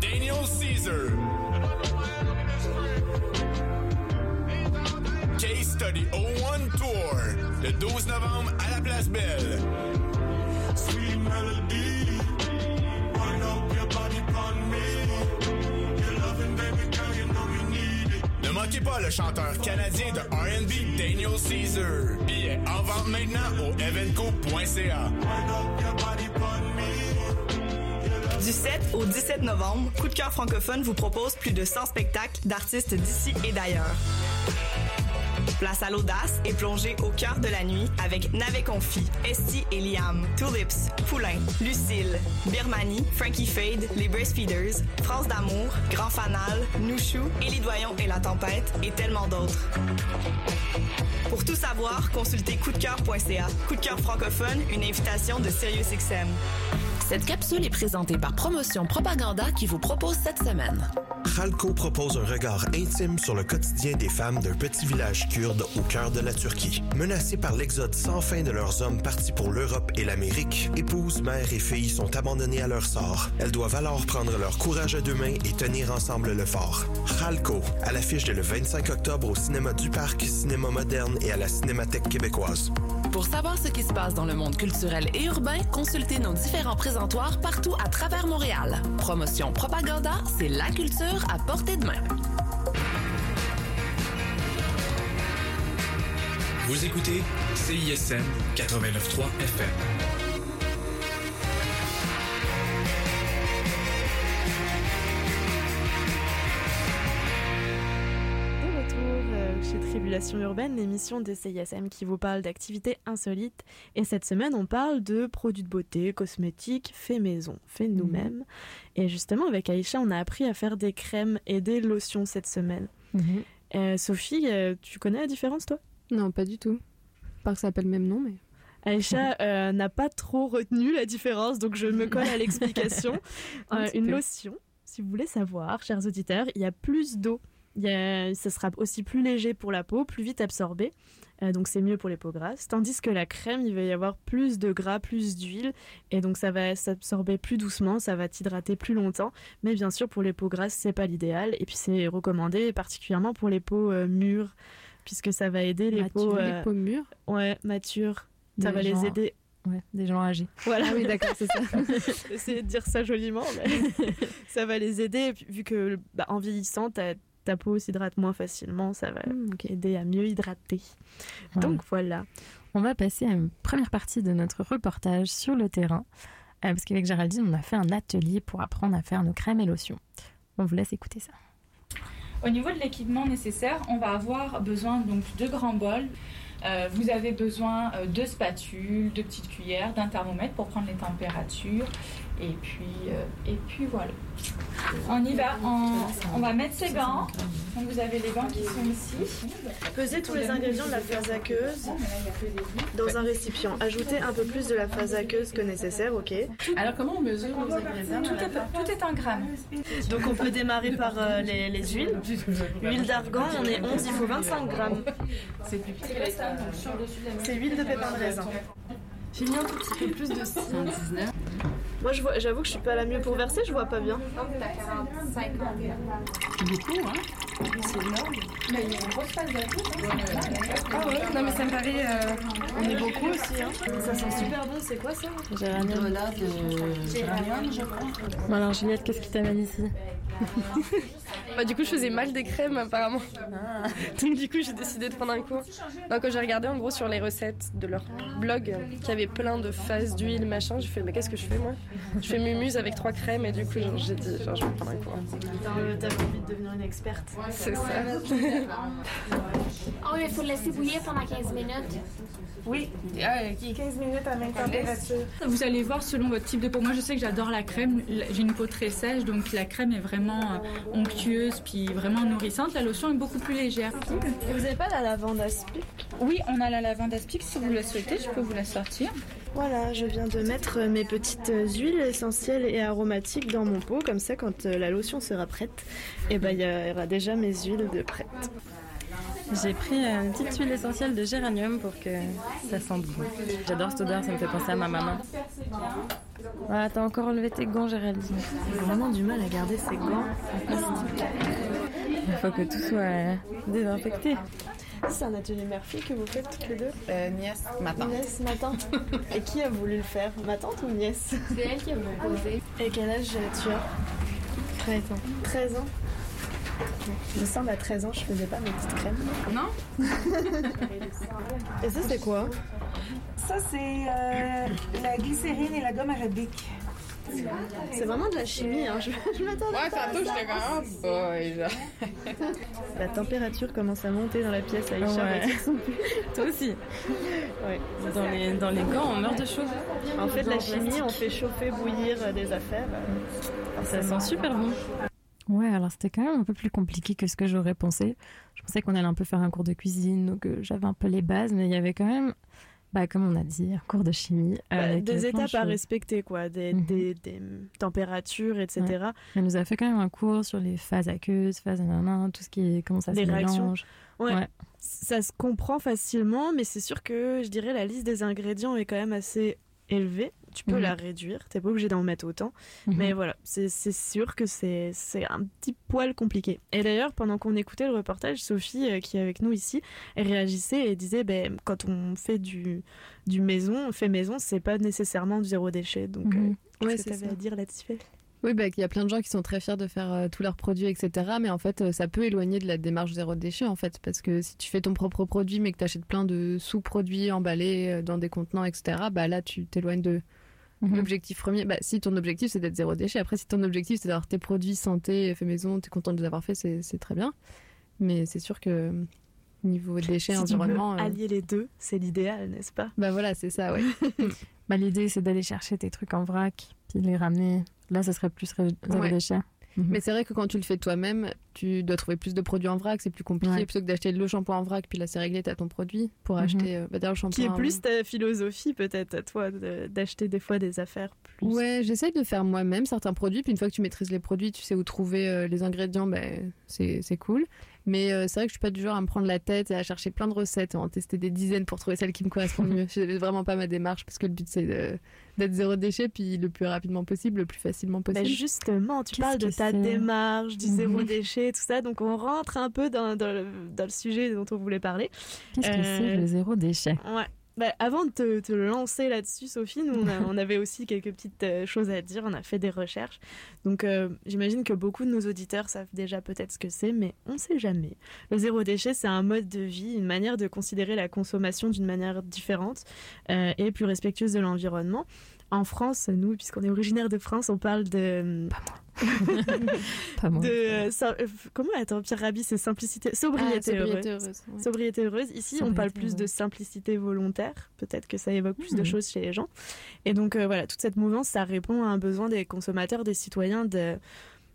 [SPEAKER 12] Daniel Caesar. Case Study 01 Tour. Le 12 novembre à la Place Belle.
[SPEAKER 5] Sweet melody. Wind up your body upon me. Your loving baby girl, you know we need it.
[SPEAKER 12] Ne manquez pas le chanteur canadien de R&B Daniel Caesar. Billets en vente maintenant au evenco.ca.
[SPEAKER 13] Du 7 au 17 novembre, Coup de cœur francophone vous propose plus de 100 spectacles d'artistes d'ici et d'ailleurs. Place à l'audace et plongée au cœur de la nuit avec Navet Confi, Esti et Liam, Tulips, Poulain, Lucille, Birmanie, Frankie Fade, Les Breastfeeders, France d'amour, Grand Fanal, Nouchou, Élie Doyon et La Tempête et tellement d'autres. Pour tout savoir, consultez coupdecoeur.ca. Coup de cœur francophone, une invitation de SiriusXM.
[SPEAKER 14] Cette capsule est présentée par Promotion Propaganda qui vous propose cette semaine.
[SPEAKER 11] Khalko propose un regard intime sur le quotidien des femmes d'un petit village kurde au cœur de la Turquie. Menacées par l'exode sans fin de leurs hommes partis pour l'Europe et l'Amérique, épouses, mères et filles sont abandonnées à leur sort. Elles doivent alors prendre leur courage à deux mains et tenir ensemble le fort. Khalko, à l'affiche dès le 25 octobre au cinéma du Parc, cinéma moderne et à la Cinémathèque québécoise.
[SPEAKER 14] Pour savoir ce qui se passe dans le monde culturel et urbain, consultez nos différents présentoirs partout à travers Montréal. Promotion Propaganda, c'est la culture à portée de main.
[SPEAKER 9] Vous écoutez CISM 89.3 FM.
[SPEAKER 3] Tribulation Urbaine, l'émission de CISM qui vous parle d'activités insolites. Et cette semaine, on parle de produits de beauté, cosmétiques, faits maison, faits
[SPEAKER 7] Mhm.
[SPEAKER 3] nous-mêmes. Et justement, avec Aïcha, on a appris à faire des crèmes et des lotions cette semaine.
[SPEAKER 7] Mhm.
[SPEAKER 3] Euh, Sophie, euh, tu connais la différence, toi?
[SPEAKER 7] Non, pas du tout. Par que ça s'appelle le même nom, mais.
[SPEAKER 3] Aïcha euh, n'a pas trop retenu la différence, donc je me colle à l'explication.
[SPEAKER 7] Un
[SPEAKER 3] une
[SPEAKER 7] peu.
[SPEAKER 3] lotion, si vous voulez savoir, chers auditeurs, il y a plus d'eau. A- ça sera aussi plus léger pour la peau, plus vite absorbé. Euh, donc c'est mieux pour les peaux grasses. Tandis que la crème, il va y avoir plus de gras, plus d'huile. Et donc ça va s'absorber plus doucement, ça va t'hydrater plus longtemps. Mais bien sûr, pour les peaux grasses, c'est pas l'idéal. Et puis c'est recommandé particulièrement pour les peaux euh, mûres, puisque ça va aider les
[SPEAKER 7] Matures,
[SPEAKER 3] peaux...
[SPEAKER 7] les
[SPEAKER 3] euh,
[SPEAKER 7] peaux mûres?
[SPEAKER 3] Ouais, matures. Ça va les aider.
[SPEAKER 1] Ouais, des gens âgés.
[SPEAKER 3] Voilà.
[SPEAKER 7] Ah oui, d'accord, c'est ça.
[SPEAKER 3] Essayé de dire ça joliment, mais ça va les aider. Puis, vu que bah, en vieillissant, ta peau s'hydrate moins facilement, ça va
[SPEAKER 1] Hmm,
[SPEAKER 3] aider à mieux hydrater. Donc voilà.
[SPEAKER 1] On va passer à une première partie de notre reportage sur le terrain. Euh, parce qu'avec Géraldine, on a fait un atelier pour apprendre à faire nos crèmes et lotions. On vous laisse écouter ça.
[SPEAKER 6] Au niveau de l'équipement nécessaire, on va avoir besoin donc de grands bols. Euh, vous avez besoin euh, de spatules, de petites cuillères, d'un thermomètre pour prendre les températures. Et puis, euh, et puis voilà. On y va. on va mettre ses gants. Donc vous avez les gants qui sont ici.
[SPEAKER 3] Pesez tous les ingrédients de la phase aqueuse dans un récipient. Ajoutez un peu plus de la phase aqueuse que nécessaire, ok
[SPEAKER 15] Alors, comment on mesure nos ingrédients
[SPEAKER 6] Tout est, tout est en grammes.
[SPEAKER 3] Donc on peut démarrer par euh, les, les huiles. Huile d'argan, on est 11, il faut 25 grammes.
[SPEAKER 15] C'est les la
[SPEAKER 3] C'est huile de pépin de raisin.
[SPEAKER 7] J'ai mis un tout petit peu plus de
[SPEAKER 15] 119.
[SPEAKER 3] Moi je vois- j'avoue que je suis pas la mieux pour verser, je vois pas bien.
[SPEAKER 15] C'est beaucoup, hein
[SPEAKER 6] C'est énorme. Mais il y a une grosse phase
[SPEAKER 4] Ah ouais, non mais ça me paraît. euh, on est beaucoup aussi. Hein.
[SPEAKER 3] Ça sent super bon, c'est quoi ça?
[SPEAKER 1] Géranium.
[SPEAKER 15] Là, de géranium, je crois.
[SPEAKER 1] Bon alors Juliette, qu'est-ce qui t'amène ici?
[SPEAKER 4] Bah, du coup, je faisais mal des crèmes apparemment. Donc, du coup, j'ai décidé de prendre un cours. Donc, quand j'ai regardé en gros sur les recettes de leur blog euh, qui avait plein de phases d'huile, machin, j'ai fait, mais qu'est-ce que je fais moi? Je fais mumuse avec trois crèmes et du coup, genre, j'ai dit, genre, je vais prendre un cours.
[SPEAKER 3] T'avais envie de devenir une experte.
[SPEAKER 4] C'est ça.
[SPEAKER 16] Oh, il faut le laisser bouillir pendant 15 minutes.
[SPEAKER 6] Oui,
[SPEAKER 15] Ah,
[SPEAKER 6] 15 minutes à même température. Vous allez voir selon votre type de peau. Moi, je sais que j'adore la crème. J'ai une peau très sèche, donc la crème est vraiment euh, onctueuse puis vraiment nourrissante. La lotion est beaucoup plus légère.
[SPEAKER 3] Et vous avez pas la lavande aspic
[SPEAKER 6] Oui, on a la lavande aspic. Si vous le souhaitez, je peux vous la sortir.
[SPEAKER 3] Voilà, je viens de mettre mes petites huiles essentielles et aromatiques dans mon pot, comme ça quand euh, la lotion sera prête, et ben il y aura déjà mes huiles de prête.
[SPEAKER 1] J'ai pris euh, une petite huile essentielle de géranium pour que ça sente bon. J'adore cette odeur, ça me fait penser à ma maman. Voilà, t'as encore enlevé tes gants, Géraldine.
[SPEAKER 3] J'ai vraiment du mal à garder ces gants.
[SPEAKER 1] Il faut que tout soit euh, désinfecté.
[SPEAKER 3] C'est un atelier mère-fille que vous faites toutes les deux
[SPEAKER 15] Euh, nièce, ma tante.
[SPEAKER 3] Nièce, ma tante. Et qui a voulu le faire Ma tante ou nièce
[SPEAKER 16] C'est elle qui a proposé.
[SPEAKER 3] Et quel âge tu as 13 ans. 13 ans Il me semble à 13 ans, je faisais pas mes petites crèmes.
[SPEAKER 15] Non
[SPEAKER 3] Et ça, c'est quoi?
[SPEAKER 17] Ça, c'est euh, la glycérine et la gomme arabique.
[SPEAKER 3] C'est vraiment de la chimie, hein. je, je m'attendais
[SPEAKER 15] Ouais,
[SPEAKER 3] pas à
[SPEAKER 15] tantôt,
[SPEAKER 3] ça.
[SPEAKER 15] j'étais comme, oh.
[SPEAKER 3] La température commence à monter dans la pièce, Aïcha.
[SPEAKER 1] Ouais. Toi aussi.
[SPEAKER 3] Ouais.
[SPEAKER 1] Dans les, dans les gants, on meurt de chaud.
[SPEAKER 3] En fait, la chimie, on fait chauffer, bouillir euh, des affaires. euh,
[SPEAKER 1] Ça sent super bon. Ouais, alors c'était quand même un peu plus compliqué que ce que j'aurais pensé. Je pensais qu'on allait un peu faire un cours de cuisine, donc euh, j'avais un peu les bases, mais il y avait quand même, bah, comme on a dit, un cours de chimie.
[SPEAKER 3] Bah,
[SPEAKER 1] avec
[SPEAKER 3] des étapes à respecter, quoi, des,
[SPEAKER 1] Mhm.
[SPEAKER 3] des, des températures, etc.
[SPEAKER 1] Ouais. Elle nous a fait quand même un cours sur les phases aqueuses, phases nanana, tout ce qui est, comment ça
[SPEAKER 3] Des
[SPEAKER 1] se
[SPEAKER 3] réactions.
[SPEAKER 1] mélange.
[SPEAKER 3] Ouais.
[SPEAKER 1] Ouais.
[SPEAKER 3] Ça se comprend facilement, mais c'est sûr que je dirais la liste des ingrédients est quand même assez élevée. Tu peux
[SPEAKER 1] Mhm.
[SPEAKER 3] la réduire, t'es pas obligé d'en mettre autant.
[SPEAKER 1] Mhm.
[SPEAKER 3] Mais voilà, c'est sûr que c'est un petit poil compliqué. Et d'ailleurs, pendant qu'on écoutait le reportage, Sophie, euh, qui est avec nous ici, réagissait et disait ben, quand on fait du, du maison, on fait maison, c'est pas nécessairement du zéro déchet. Donc,
[SPEAKER 7] Mhm.
[SPEAKER 3] euh,
[SPEAKER 7] Ouais,
[SPEAKER 3] qu'est-ce que t'avais
[SPEAKER 7] ça.
[SPEAKER 3] à dire là-dessus
[SPEAKER 7] Oui, bah, il y a plein de gens qui sont très fiers de faire euh, tous leurs produits, etc. Mais en fait, euh, ça peut éloigner de la démarche zéro déchet, en fait. Parce que si tu fais ton propre produit, mais que tu achètes plein de sous-produits emballés euh, dans des contenants, etc., bah là, tu t'éloignes de
[SPEAKER 1] Mhm.
[SPEAKER 7] l'objectif premier. Bah, si ton objectif, c'est d'être zéro déchet. Après, si ton objectif, c'est d'avoir tes produits santé, fait maison, tu es content de les avoir faits, c'est très bien. Mais c'est sûr que niveau déchets,
[SPEAKER 3] Si tu veux
[SPEAKER 7] environnement... euh,
[SPEAKER 3] allier les deux, c'est l'idéal, n'est-ce pas?
[SPEAKER 7] Bah voilà, c'est ça, ouais.
[SPEAKER 1] Bah, L'idée, c'est d'aller chercher tes trucs en vrac, puis les ramener. Là, ça serait plus zéro
[SPEAKER 7] Ouais.
[SPEAKER 1] déchet. Mhm.
[SPEAKER 7] Mais c'est vrai que quand tu le fais toi-même, tu dois trouver plus de produits en vrac, c'est plus compliqué.
[SPEAKER 1] Ouais.
[SPEAKER 7] Plutôt que d'acheter le shampoing en vrac, puis là c'est réglé, t'as ton produit pour
[SPEAKER 1] Mhm.
[SPEAKER 7] acheter. euh, bah, le
[SPEAKER 3] Qui
[SPEAKER 7] shampoing.
[SPEAKER 3] est plus ta philosophie, peut-être, à toi, de- d'acheter des fois des affaires plus.
[SPEAKER 7] Ouais, j'essaye de faire moi-même certains produits, puis une fois que tu maîtrises les produits, tu sais où trouver euh, les ingrédients, ben, c'est c'est cool. Mais euh, c'est vrai que je suis pas du genre à me prendre la tête et à chercher plein de recettes et à en tester des dizaines pour trouver celle qui me correspond le mieux. C'est vraiment pas ma démarche parce que le but c'est d'être zéro déchet, puis le plus rapidement possible, le plus facilement
[SPEAKER 3] Bah,
[SPEAKER 7] possible.
[SPEAKER 3] justement, tu parles de ta démarche, du zéro déchet, tout ça, donc on rentre un peu dans, dans le, dans le sujet dont on voulait parler.
[SPEAKER 1] Qu'est-ce que
[SPEAKER 3] Euh,
[SPEAKER 1] c'est le zéro déchet?
[SPEAKER 3] Ouais. Bah, avant de te, lancer là-dessus, Sophie, nous, on avait aussi quelques petites euh, choses à dire. On a fait des recherches. Donc, euh, j'imagine que beaucoup de nos auditeurs savent déjà peut-être ce que c'est, mais on ne sait jamais. Le zéro déchet, c'est un mode de vie, une manière de considérer la consommation d'une manière différente euh, et plus respectueuse de l'environnement. En France, nous, puisqu'on est originaire de France, on parle de...
[SPEAKER 1] Pas moi.
[SPEAKER 3] de euh, sim- euh, comment attends Pierre Rabhi c'est simplicité sobriété,
[SPEAKER 7] Ah, sobriété
[SPEAKER 3] heureuse.
[SPEAKER 7] heureuse, ouais.
[SPEAKER 3] Sobriété heureuse. Ici on parle plus de simplicité volontaire. Peut-être que ça évoque plus de
[SPEAKER 7] Mhm.
[SPEAKER 3] choses chez les gens. Et donc euh, voilà toute cette mouvance ça répond à un besoin des consommateurs, des citoyens de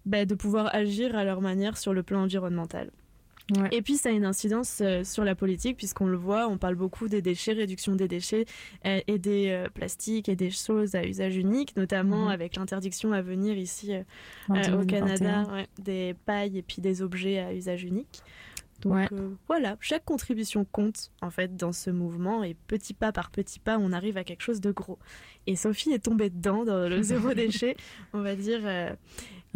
[SPEAKER 3] bah, de pouvoir agir à leur manière sur le plan environnemental. Et puis ça a une incidence euh, sur la politique puisqu'on le voit, on parle beaucoup des déchets, réduction des déchets euh, et des euh, plastiques et des choses à usage unique, notamment
[SPEAKER 1] Mhm.
[SPEAKER 3] avec l'interdiction à venir ici euh, au
[SPEAKER 1] 2021.
[SPEAKER 3] Canada ouais, des pailles et puis des objets à usage unique. Donc
[SPEAKER 1] Ouais.
[SPEAKER 3] euh, voilà, chaque contribution compte en fait dans ce mouvement et petit pas par petit pas on arrive à quelque chose de gros. Et Sophie est tombée dedans dans le zéro déchet, on va dire. euh,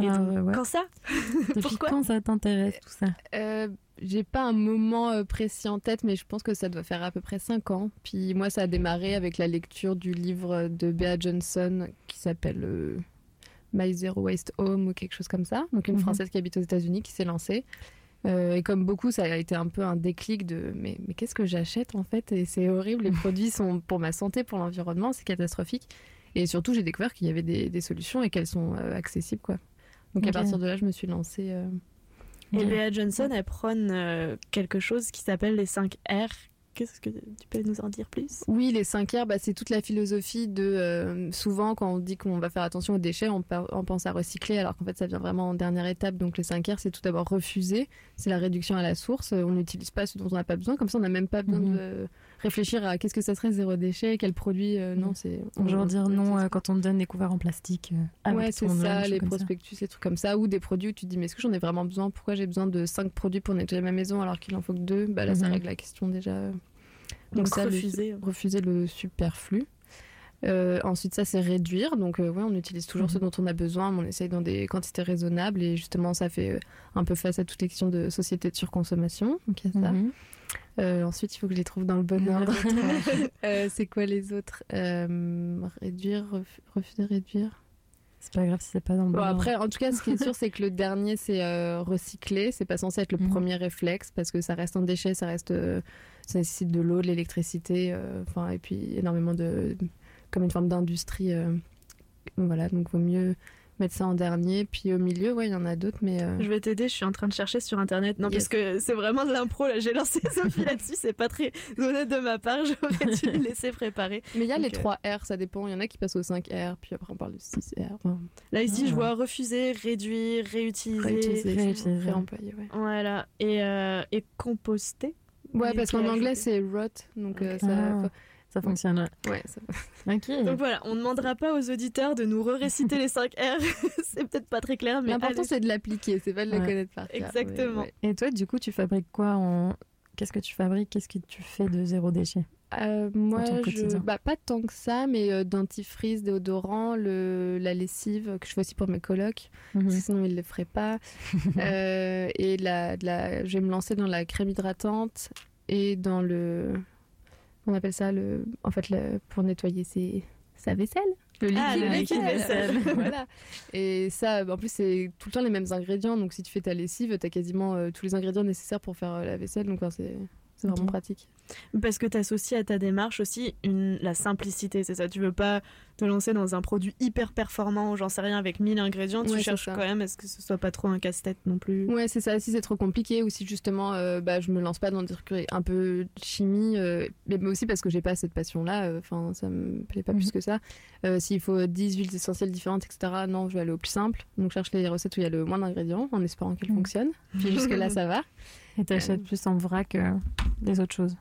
[SPEAKER 3] et
[SPEAKER 1] Ah,
[SPEAKER 3] donc,
[SPEAKER 1] ouais, ouais.
[SPEAKER 3] Quand ça?
[SPEAKER 1] Depuis
[SPEAKER 3] Pourquoi?
[SPEAKER 1] quand ça t'intéresse tout ça?
[SPEAKER 7] Euh, j'ai pas un moment euh, précis en tête, mais je pense que ça doit faire à peu près 5 ans. Puis moi, ça a démarré avec la lecture du livre de Bea Johnson qui s'appelle euh, My Zero Waste Home ou quelque chose comme ça. Donc une
[SPEAKER 1] Mhm.
[SPEAKER 7] Française qui habite aux États-Unis qui s'est lancée. Euh, et comme beaucoup, ça a été un peu un déclic de mais, mais qu'est-ce que j'achète en fait? Et c'est horrible, les produits sont pour ma santé, pour l'environnement, c'est catastrophique. Et surtout, j'ai découvert qu'il y avait des, des solutions et qu'elles sont euh, accessibles. quoi. Donc à partir de là, je me suis lancée. euh,
[SPEAKER 3] Et Bea Johnson, elle prône euh, quelque chose qui s'appelle les 5 R. Qu'est-ce que tu peux nous en dire plus?
[SPEAKER 7] Oui, les 5 R, bah, c'est toute la philosophie de. euh, souvent, quand on dit qu'on va faire attention aux déchets, on pense à recycler, alors qu'en fait, ça vient vraiment en dernière étape. Donc, les 5 R, c'est tout d'abord refuser. C'est la réduction à la source. On n'utilise pas ce dont on n'a pas besoin. Comme ça, on n'a même pas besoin
[SPEAKER 1] Mhm.
[SPEAKER 7] de réfléchir à qu'est-ce que ça serait zéro déchet, quel produit. euh, non, c'est. on-
[SPEAKER 1] Genre dire non euh, quand on te donne des couverts en plastique. euh,
[SPEAKER 7] ouais, c'est ça, les
[SPEAKER 1] ça.
[SPEAKER 7] prospectus, les trucs comme ça, ou des produits où tu te dis, mais est-ce que j'en ai vraiment besoin? Pourquoi j'ai besoin de 5 produits pour nettoyer ma maison alors qu'il en faut que 2 Bah là, ça
[SPEAKER 1] Mhm.
[SPEAKER 7] règle la question déjà.
[SPEAKER 3] Donc,
[SPEAKER 7] ça, le-
[SPEAKER 3] refuser.
[SPEAKER 7] refuser le superflu. Euh, ensuite, ça, c'est réduire. Donc, euh, ouais, on utilise toujours ce dont on a besoin, mais on essaye dans des quantités raisonnables. Et justement, ça fait euh, un peu face à toutes les questions de société de surconsommation. Donc, il y a ça.
[SPEAKER 1] Mhm.
[SPEAKER 7] Euh, ensuite, il faut que je les trouve dans le bon ordre. Euh, c'est quoi les autres? Euh, Réduire, ref- refuser, réduire?
[SPEAKER 1] C'est pas grave si c'est pas dans le
[SPEAKER 7] Bon,
[SPEAKER 1] bon
[SPEAKER 7] après,
[SPEAKER 1] ordre.
[SPEAKER 7] en tout cas, ce qui est sûr, c'est que le dernier, c'est euh, recycler. C'est pas censé être le
[SPEAKER 1] Mhm.
[SPEAKER 7] premier réflexe parce que ça reste un déchet, ça reste, euh, ça nécessite de l'eau, de l'électricité, euh, enfin, et puis énormément de, comme une forme d'industrie. euh, voilà, donc vaut mieux mettre ça en dernier. Puis au milieu, ouais, il y en a d'autres, mais euh,
[SPEAKER 3] Je vais t'aider, je suis en train de chercher sur internet. Non,
[SPEAKER 7] Yes.
[SPEAKER 3] parce que c'est vraiment de l'impro, là. J'ai lancé Sophie là-dessus, c'est pas très honnête de ma part, j'aurais dû laisser préparer.
[SPEAKER 7] mais il y a les
[SPEAKER 3] Donc, euh,
[SPEAKER 7] 3 R, ça dépend. Il y en a qui passent au 5 R, puis après on parle de 6 R. Enfin,
[SPEAKER 3] Là, ici,
[SPEAKER 7] Ah.
[SPEAKER 3] je vois refuser, réduire, réutiliser.
[SPEAKER 7] réutiliser,
[SPEAKER 1] réutiliser.
[SPEAKER 7] réemployer, ouais.
[SPEAKER 3] Voilà. Et, euh, et composter.
[SPEAKER 7] Ouais, parce qu'en anglais, c'est rot, donc euh, ça.
[SPEAKER 1] Ah, ça fonctionne.
[SPEAKER 7] Ouais, ça-
[SPEAKER 1] Ok.
[SPEAKER 3] Donc voilà, on ne demandera pas aux auditeurs de nous re-réciter les 5 R. c'est peut-être pas très clair, mais
[SPEAKER 7] L'important, c'est de l'appliquer, c'est pas de le
[SPEAKER 1] Ouais.
[SPEAKER 7] connaître par cœur.
[SPEAKER 3] Exactement.
[SPEAKER 7] ouais.
[SPEAKER 1] Et toi, du coup, tu fabriques quoi en... Qu'est-ce que tu fabriques Qu'est-ce que tu fais de zéro déchet?
[SPEAKER 7] Euh, moi, je... bah, pas tant que ça, mais euh, dentifrice, déodorant, le... la lessive que je fais aussi pour mes colocs,
[SPEAKER 1] Mhm.
[SPEAKER 7] parce que sinon ils ne le feraient pas. Euh, et la... je vais me lancer dans la crème hydratante et dans le. On appelle ça le. En fait, le... pour nettoyer ses... sa vaisselle. Le liquide,
[SPEAKER 3] Ah, le liquide
[SPEAKER 7] vaisselle.
[SPEAKER 3] vaisselle.
[SPEAKER 7] voilà. Et ça, en plus, c'est tout le temps les mêmes ingrédients. Donc, si tu fais ta lessive, tu as quasiment euh, tous les ingrédients nécessaires pour faire euh, la vaisselle. Donc, enfin, c'est c'est vraiment pratique.
[SPEAKER 3] Parce que tu associes à ta démarche aussi une, la simplicité, c'est ça. Tu veux pas te lancer dans un produit hyper performant j'en sais rien avec 1000 ingrédients. Tu
[SPEAKER 7] Ouais,
[SPEAKER 3] cherches quand même à ce que ce soit pas trop un casse-tête non plus.
[SPEAKER 7] Ouais, c'est ça. Si c'est trop compliqué ou si justement, euh, bah, je me lance pas dans des trucs un peu chimie, euh, mais aussi parce que j'ai pas cette passion-là. Enfin, ça me plaît pas
[SPEAKER 1] Mhm.
[SPEAKER 7] plus que ça. Euh, S'il faut 10 huiles essentielles différentes, etc. Non, je vais aller au plus simple. Donc, je cherche les recettes où il y a le moins d'ingrédients, en espérant qu'elles
[SPEAKER 1] Mhm.
[SPEAKER 7] fonctionnent. Puis jusque là, ça va.
[SPEAKER 1] Et t'achètes plus en vrac euh, des autres choses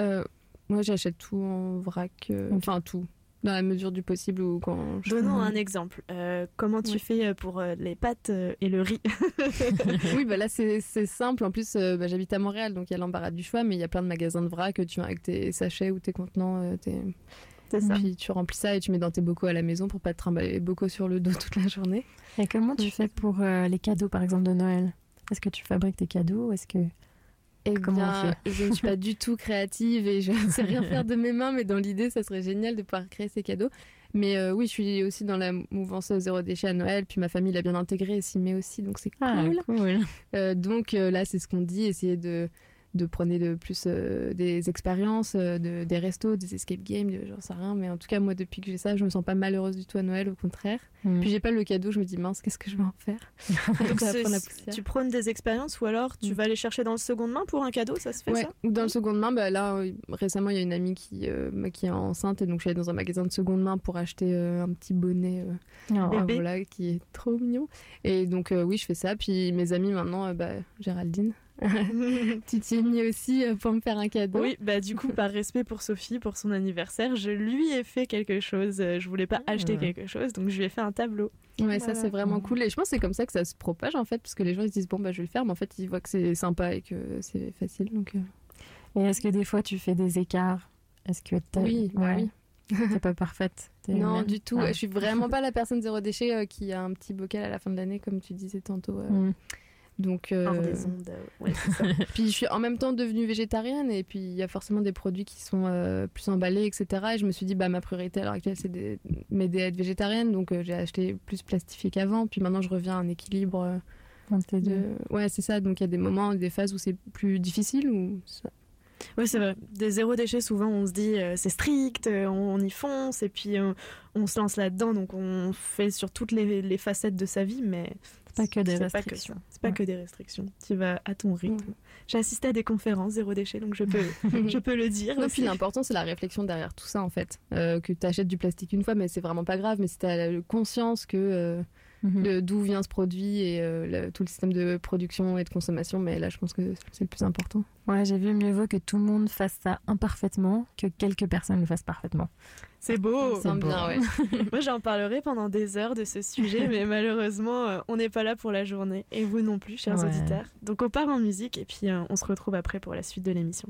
[SPEAKER 7] Euh, moi, j'achète tout en vrac. euh. Enfin, tout. Dans la mesure du possible ou quand. je-
[SPEAKER 3] Donnons un exemple. Euh, comment tu fais euh, pour euh, les pâtes euh, et le riz
[SPEAKER 7] oui, bah là c'est simple. En plus, euh, bah, j'habite à Montréal, donc il y a l'embarras du choix, mais il y a plein de magasins de vrac que tu viens avec tes sachets ou tes contenants. euh, tes...
[SPEAKER 3] C'est ça.
[SPEAKER 7] Puis tu remplis ça et tu mets dans tes bocaux à la maison pour pas te trimballer les bocaux sur le dos toute la journée.
[SPEAKER 1] Et comment tu fais pour euh, les cadeaux, par exemple, de Noël? Est-ce que tu fabriques tes cadeaux? Est-ce que
[SPEAKER 7] Et
[SPEAKER 1] Comment on
[SPEAKER 7] je ne suis pas du tout créative et je ne sais rien faire de mes mains, mais dans l'idée, ça serait génial de pouvoir créer ces cadeaux. Mais euh, oui, je suis aussi dans la mouvance zéro déchet à Noël, puis ma famille l'a bien intégré et s'y met aussi, donc c'est
[SPEAKER 1] Ah,
[SPEAKER 7] cool.
[SPEAKER 1] cool.
[SPEAKER 7] Euh, donc euh, là, c'est ce qu'on dit, essayer de de prenez de plus euh, des expériences, euh, de, des restos, des escape games, de- j'en sais rien. Mais en tout cas, moi, depuis que j'ai ça, je me sens pas malheureuse du tout à Noël, au contraire.
[SPEAKER 1] Mm.
[SPEAKER 7] Puis j'ai pas le cadeau, je me dis mince, qu'est-ce que je vais en faire?
[SPEAKER 18] Donc
[SPEAKER 7] prendre la
[SPEAKER 18] tu prônes des expériences ou alors tu vas aller chercher dans le seconde main pour un cadeau, ça se fait
[SPEAKER 7] Ouais,
[SPEAKER 18] ça?
[SPEAKER 7] ou dans le seconde main, bah là euh, récemment il y a une amie qui, euh, qui est enceinte et donc je suis allée dans un magasin de seconde main pour acheter euh, un petit bonnet
[SPEAKER 1] Oh.
[SPEAKER 7] Voilà, qui est trop mignon. Et donc oui je fais ça, puis mes amis maintenant, bah, Géraldine, tu t'y es mis aussi euh, pour me faire un cadeau.
[SPEAKER 18] Oui, bah du coup, par respect pour Sophie, pour son anniversaire, je lui ai fait quelque chose. Euh, Je voulais pas acheter quelque chose, donc je lui ai fait un tableau.
[SPEAKER 7] Ouais, ça
[SPEAKER 18] Voilà.
[SPEAKER 7] c'est vraiment cool et je pense que c'est comme ça que ça se propage en fait parce que les gens ils se disent bon bah je vais le faire mais en fait ils voient que c'est sympa et que c'est facile donc euh,
[SPEAKER 1] Et est-ce que des fois tu fais des écarts? Est-ce que t'as-
[SPEAKER 7] Oui, bah
[SPEAKER 1] ouais. T'es pas parfaite. T'es
[SPEAKER 7] Non,
[SPEAKER 1] humaine.
[SPEAKER 7] du tout.
[SPEAKER 1] Ah.
[SPEAKER 7] Je suis vraiment pas la personne zéro déchet euh, qui a un petit bocal à la fin de l'année, comme tu disais tantôt. euh.
[SPEAKER 1] Mm.
[SPEAKER 7] Donc, euh,
[SPEAKER 18] Hors des ondes. euh, Ouais, c'est ça.
[SPEAKER 7] puis je suis en même temps devenue végétarienne et puis il y a forcément des produits qui sont euh, plus emballés, etc. Et je me suis dit, bah ma priorité à l'heure actuelle, c'est de m'aider à être végétarienne. Donc euh, j'ai acheté plus plastifié qu'avant. Puis maintenant, je reviens à un équilibre. euh,
[SPEAKER 1] Entre les
[SPEAKER 7] de...
[SPEAKER 1] deux.
[SPEAKER 7] Ouais, c'est ça. Donc il y a des moments, des phases où c'est plus difficile ou ça-
[SPEAKER 18] Oui, c'est vrai. Des zéro déchets, souvent, on se dit euh, c'est strict, euh, on, y fonce, et puis euh, on se lance là-dedans, donc on fait sur toutes les, les facettes de sa vie, mais
[SPEAKER 1] pas que des restrictions.
[SPEAKER 18] C'est pas
[SPEAKER 1] Ouais.
[SPEAKER 18] que des restrictions. Tu vas à ton rythme. J'ai assisté à des conférences zéro déchet, donc je peux, je peux le dire.
[SPEAKER 7] Non,
[SPEAKER 18] aussi.
[SPEAKER 7] puis l'important, c'est la réflexion derrière tout ça, en fait. Euh, que tu achètes du plastique une fois, mais c'est vraiment pas grave. Mais si tu as conscience que euh,
[SPEAKER 1] Mhm.
[SPEAKER 7] d'où vient ce produit et euh, le- tout le système de production et de consommation, mais là, je pense que c'est le plus important.
[SPEAKER 1] Ouais, j'ai vu mieux vaut que tout le monde fasse ça imparfaitement que quelques personnes le fassent parfaitement.
[SPEAKER 18] C'est beau.
[SPEAKER 7] Ça me
[SPEAKER 1] beau.
[SPEAKER 7] bien, ouais.
[SPEAKER 18] Moi, j'en parlerai pendant des heures de ce sujet, mais malheureusement, euh, on n'est pas là pour la journée. Et vous non plus, chers
[SPEAKER 1] Ouais.
[SPEAKER 18] auditeurs. Donc, on part en musique et puis euh, on se retrouve après pour la suite de l'émission.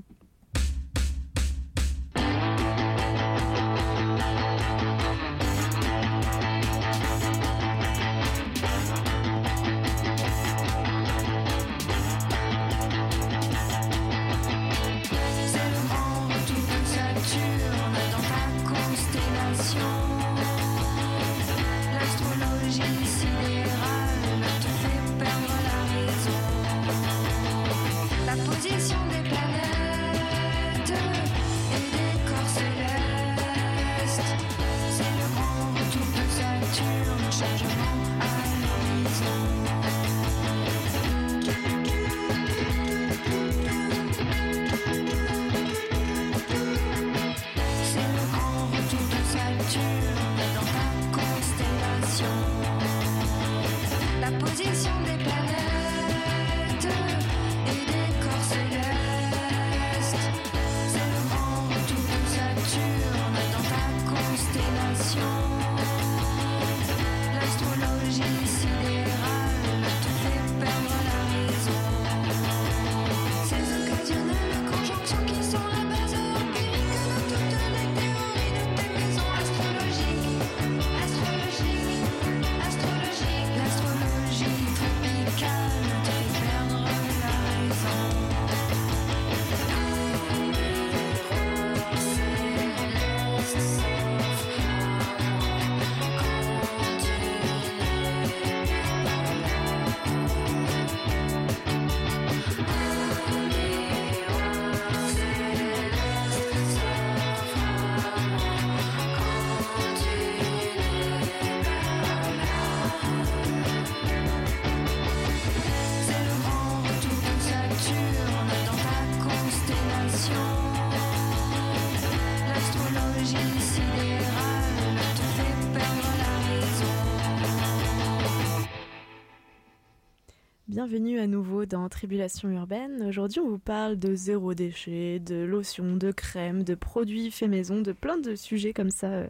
[SPEAKER 18] Bienvenue à nouveau dans Tribulation urbaine. Aujourd'hui, on vous parle de zéro déchet, de lotion, de crème, de produits faits maison, de plein de sujets comme ça. euh,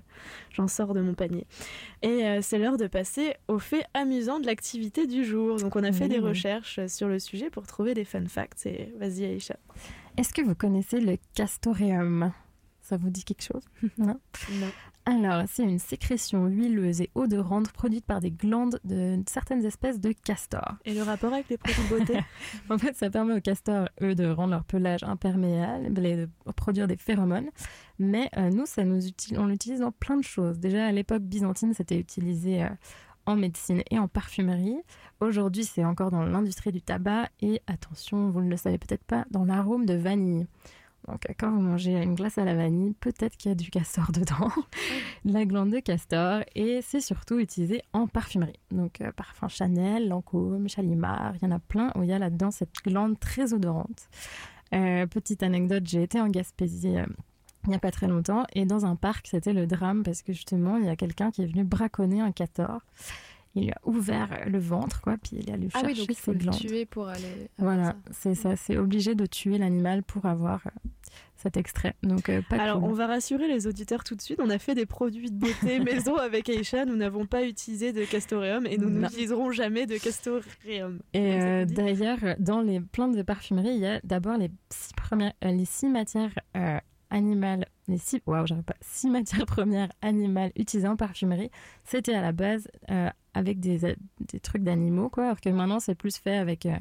[SPEAKER 18] J'en sors de mon panier. Et euh, c'est l'heure de passer au fait amusant de l'activité du jour. Donc, on a fait des
[SPEAKER 1] Oui.
[SPEAKER 18] recherches sur le sujet pour trouver des fun facts. Et vas-y, Aïcha.
[SPEAKER 1] Est-ce que vous connaissez le castoreum Ça vous dit quelque chose? Non?
[SPEAKER 18] Non.
[SPEAKER 1] Alors, c'est une sécrétion huileuse et odorante produite par des glandes de certaines espèces de castors.
[SPEAKER 18] Et le rapport avec les produits de beauté?
[SPEAKER 1] En fait, ça permet aux castors, eux, de rendre leur pelage imperméable et de produire des phéromones. Mais euh, nous, ça nous utilise, on l'utilise dans plein de choses. Déjà, à l'époque byzantine, c'était utilisé euh, en médecine et en parfumerie. Aujourd'hui, c'est encore dans l'industrie du tabac et attention, vous ne le savez peut-être pas, dans l'arôme de vanille. Donc, quand vous mangez une glace à la vanille, peut-être qu'il y a du castor dedans, la glande de castor, et c'est surtout utilisé en parfumerie. Donc, euh, parfum Chanel, Lancôme, Chalimar, il y en a plein où il y a là-dedans cette glande très odorante. Euh, petite anecdote, j'ai été en Gaspésie euh, il n'y a pas très longtemps, et dans un parc, c'était le drame parce que justement, il y a quelqu'un qui est venu braconner un castor. Il lui a ouvert le ventre, quoi, puis il est allé
[SPEAKER 7] Ah
[SPEAKER 1] chercher
[SPEAKER 7] oui, donc il faut
[SPEAKER 1] ses
[SPEAKER 7] le tuer pour aller.
[SPEAKER 1] Voilà, c'est ça, c'est obligé de tuer l'animal pour avoir euh, cet extrait. Donc, euh, pas
[SPEAKER 3] Alors,
[SPEAKER 1] cool.
[SPEAKER 3] on va rassurer les auditeurs tout de suite. On a fait des produits de beauté maison avec Aïcha. Nous n'avons pas utilisé de castoreum et nous n'utiliserons jamais de castoreum.
[SPEAKER 1] Et euh, d'ailleurs, dans les plantes de parfumerie, il y a d'abord les six premières, euh, les six matières euh, animales, les six, waouh, j'arrive pas, six matières premières animales utilisées en parfumerie. C'était à la base euh, avec des, des trucs d'animaux, quoi, alors que maintenant c'est plus fait avec euh,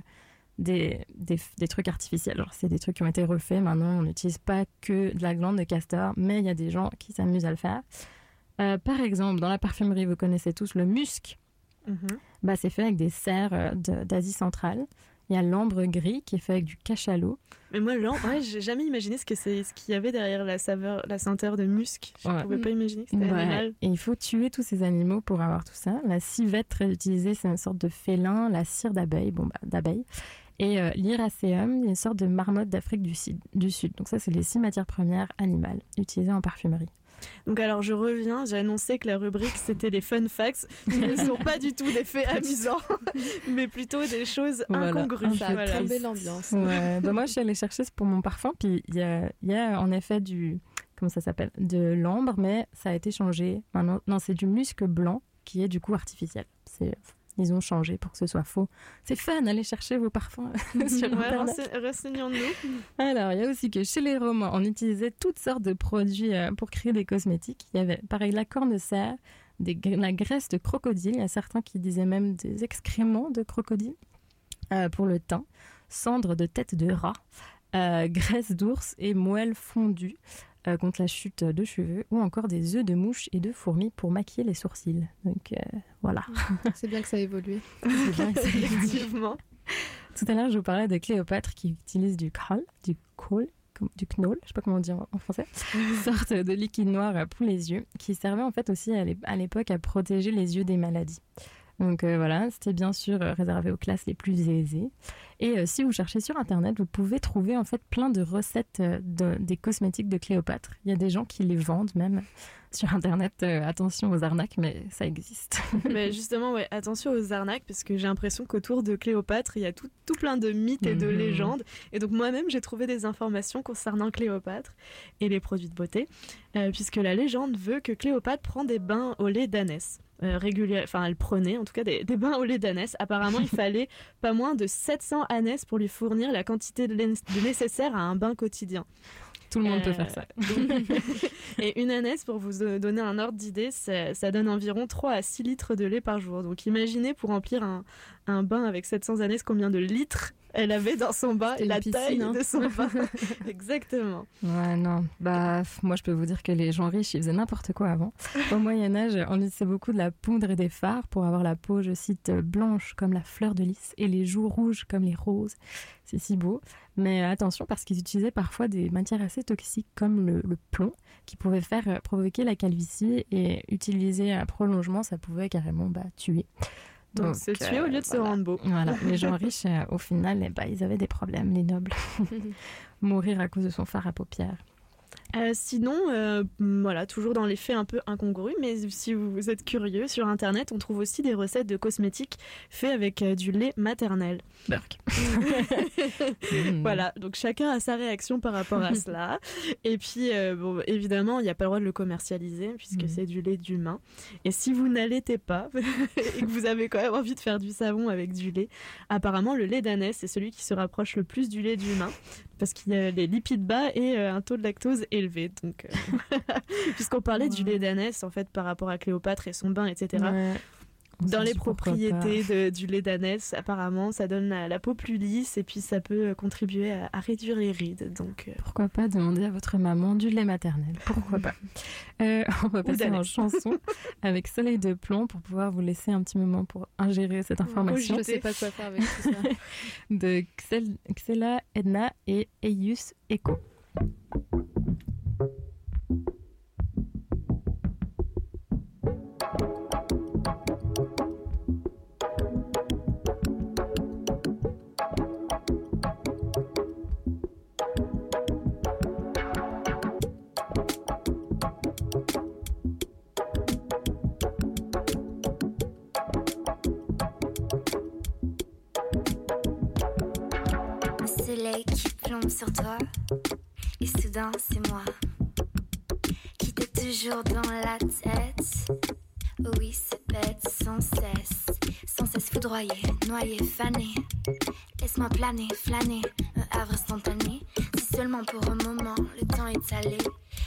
[SPEAKER 1] des, des, des trucs artificiels. Alors c'est des trucs qui ont été refaits. Maintenant, on n'utilise pas que de la glande de castor, mais il y a des gens qui s'amusent à le faire. Euh, par exemple, dans la parfumerie, vous connaissez tous le musc. Bah, c'est fait avec des serres euh, d'Asie centrale. Il y a l'ambre gris qui est fait avec du cachalot.
[SPEAKER 3] Mais moi, là, ouais, j'ai jamais imaginé ce que c'est, ce qu'il y avait derrière la saveur, la senteur de musc. Je ne
[SPEAKER 1] Ouais.
[SPEAKER 3] pouvais pas imaginer que c'était
[SPEAKER 1] Ouais.
[SPEAKER 3] animal.
[SPEAKER 1] Et il faut tuer tous ces animaux pour avoir tout ça. La civette très utilisée, c'est une sorte de félin. La cire d'abeille, bon bah d'abeille. Et euh, l'iracéum, une sorte de marmotte d'Afrique du, Sud- du Sud. Donc ça, c'est les six matières premières animales utilisées en parfumerie.
[SPEAKER 3] Donc alors je reviens, j'ai annoncé que la rubrique c'était les fun facts, qui ne sont pas du tout des faits amusants, mais plutôt des choses
[SPEAKER 1] Voilà,
[SPEAKER 3] incongrues.
[SPEAKER 1] un peu
[SPEAKER 3] Voilà.
[SPEAKER 7] Trembler l'ambiance.
[SPEAKER 1] Ouais, bah moi je suis allée chercher pour mon parfum, puis il y a, il y a en effet du, comment ça s'appelle, de l'ambre, mais ça a été changé. Maintenant, non, c'est du musc blanc qui est du coup artificiel. C'est, ils ont changé pour que ce soit faux. C'est fun, allez chercher vos parfums sur
[SPEAKER 3] Ouais, renseignons-nous.
[SPEAKER 1] Alors, il y a aussi que chez les Romains, on utilisait toutes sortes de produits euh, pour créer des cosmétiques. Il y avait, pareil, la corne de cerf, des, la graisse de crocodile. Il y a certains qui disaient même des excréments de crocodile euh, pour le teint, cendre de tête de rat, euh, graisse d'ours et moelle fondue euh, contre la chute de cheveux, ou encore des œufs de mouche et de fourmis pour maquiller les sourcils. Donc euh, voilà.
[SPEAKER 7] C'est bien que ça a évolué.
[SPEAKER 1] C'est bien que ça évolue.
[SPEAKER 3] Effectivement.
[SPEAKER 1] Tout à l'heure, je vous parlais de Cléopâtre qui utilise du crawl, du col, du knoll, je sais pas comment on dit en, français, une sorte de liquide noir pour les yeux, qui servait en fait aussi à l'époque à protéger les yeux des maladies. Donc euh, voilà, c'était bien sûr euh, réservé aux classes les plus aisées. Et euh, si vous cherchez sur internet, vous pouvez trouver en fait plein de recettes euh, de- des cosmétiques de Cléopâtre. Il y a des gens qui les vendent même sur internet. Attention aux arnaques, mais ça existe.
[SPEAKER 3] Mais justement, ouais, attention aux arnaques, parce que j'ai l'impression qu'autour de Cléopâtre, il y a tout, tout plein de mythes et de
[SPEAKER 1] Mhm.
[SPEAKER 3] légendes. Et donc moi-même, j'ai trouvé des informations concernant Cléopâtre et les produits de beauté, puisque la légende veut que Cléopâtre prend des bains au lait d'ânesse. Euh, régulière, enfin elle prenait en tout cas des, des bains au lait d'ânesse. Apparemment, il fallait pas moins de 700 ânesses pour lui fournir la quantité de de nécessaire à un bain quotidien.
[SPEAKER 1] Tout le monde peut
[SPEAKER 3] Euh,
[SPEAKER 1] faire ça.
[SPEAKER 3] Et une ânesse, pour vous donner un ordre d'idée, ça, ça donne environ 3 à 6 litres de lait par jour. Donc imaginez pour remplir un, un bain avec 700 ânesses combien de litres elle avait dans son bain et la
[SPEAKER 7] piscine,
[SPEAKER 3] taille
[SPEAKER 7] hein.
[SPEAKER 3] de son bain. Exactement.
[SPEAKER 1] Ouais, non. Bah, moi, je peux vous dire que les gens riches, ils faisaient n'importe quoi avant. Au Moyen-Âge, on utilisait beaucoup de la poudre et des fards pour avoir la peau, je cite, blanche comme la fleur de lys et les joues rouges comme les roses. C'est si beau. Mais attention, parce qu'ils utilisaient parfois des matières assez toxiques comme le, le plomb, qui pouvaient faire euh, provoquer la calvitie et utiliser un prolongement, ça pouvait carrément bah, tuer.
[SPEAKER 3] Donc, c'est tuer au lieu de se rendre beau.
[SPEAKER 1] Voilà, les gens riches, euh, au final, eh ben, ils avaient des problèmes, les nobles. Mourir à cause de son fard à paupières.
[SPEAKER 3] Euh, sinon, euh, voilà, toujours dans les faits un peu incongrus, mais si vous êtes curieux, sur Internet, on trouve aussi des recettes de cosmétiques faits avec euh, du lait maternel. Voilà, donc chacun a sa réaction par rapport à cela. Et puis, euh, bon, évidemment, il n'y a pas le droit de le commercialiser puisque
[SPEAKER 1] Mhm.
[SPEAKER 3] c'est du lait d'humain. Et si vous n'allaitez pas et que vous avez quand même envie de faire du savon avec du lait, apparemment, le lait d'ânesse, c'est celui qui se rapproche le plus du lait d'humain parce qu'il y a les lipides bas et euh, un taux de lactose élevé. Donc, euh, puisqu'on parlait du lait d'ânesse, en fait, par rapport à Cléopâtre et son bain, etc.
[SPEAKER 1] Ouais.
[SPEAKER 3] Dans les propriétés de- du lait d'ânesse, apparemment, ça donne la, la peau plus lisse et puis ça peut euh, contribuer à, à réduire les rides. Donc, euh,
[SPEAKER 1] Pourquoi pas demander à votre maman du lait maternel? Pourquoi pas? Euh, On va passer en chanson avec Soleil de plomb pour pouvoir vous laisser un petit moment pour ingérer cette information.
[SPEAKER 7] Je sais pas quoi faire avec tout ça.
[SPEAKER 1] de Xel- Xela, Edna et Eius Echo.
[SPEAKER 18] Sur toi, et soudain c'est moi, qui t'est toujours dans la tête. Oh oui, c'est bête sans cesse, sans cesse foudroyé, noyé, fané. Laisse-moi planer, flâner, un havre instantané. Si seulement pour un moment le temps est allé.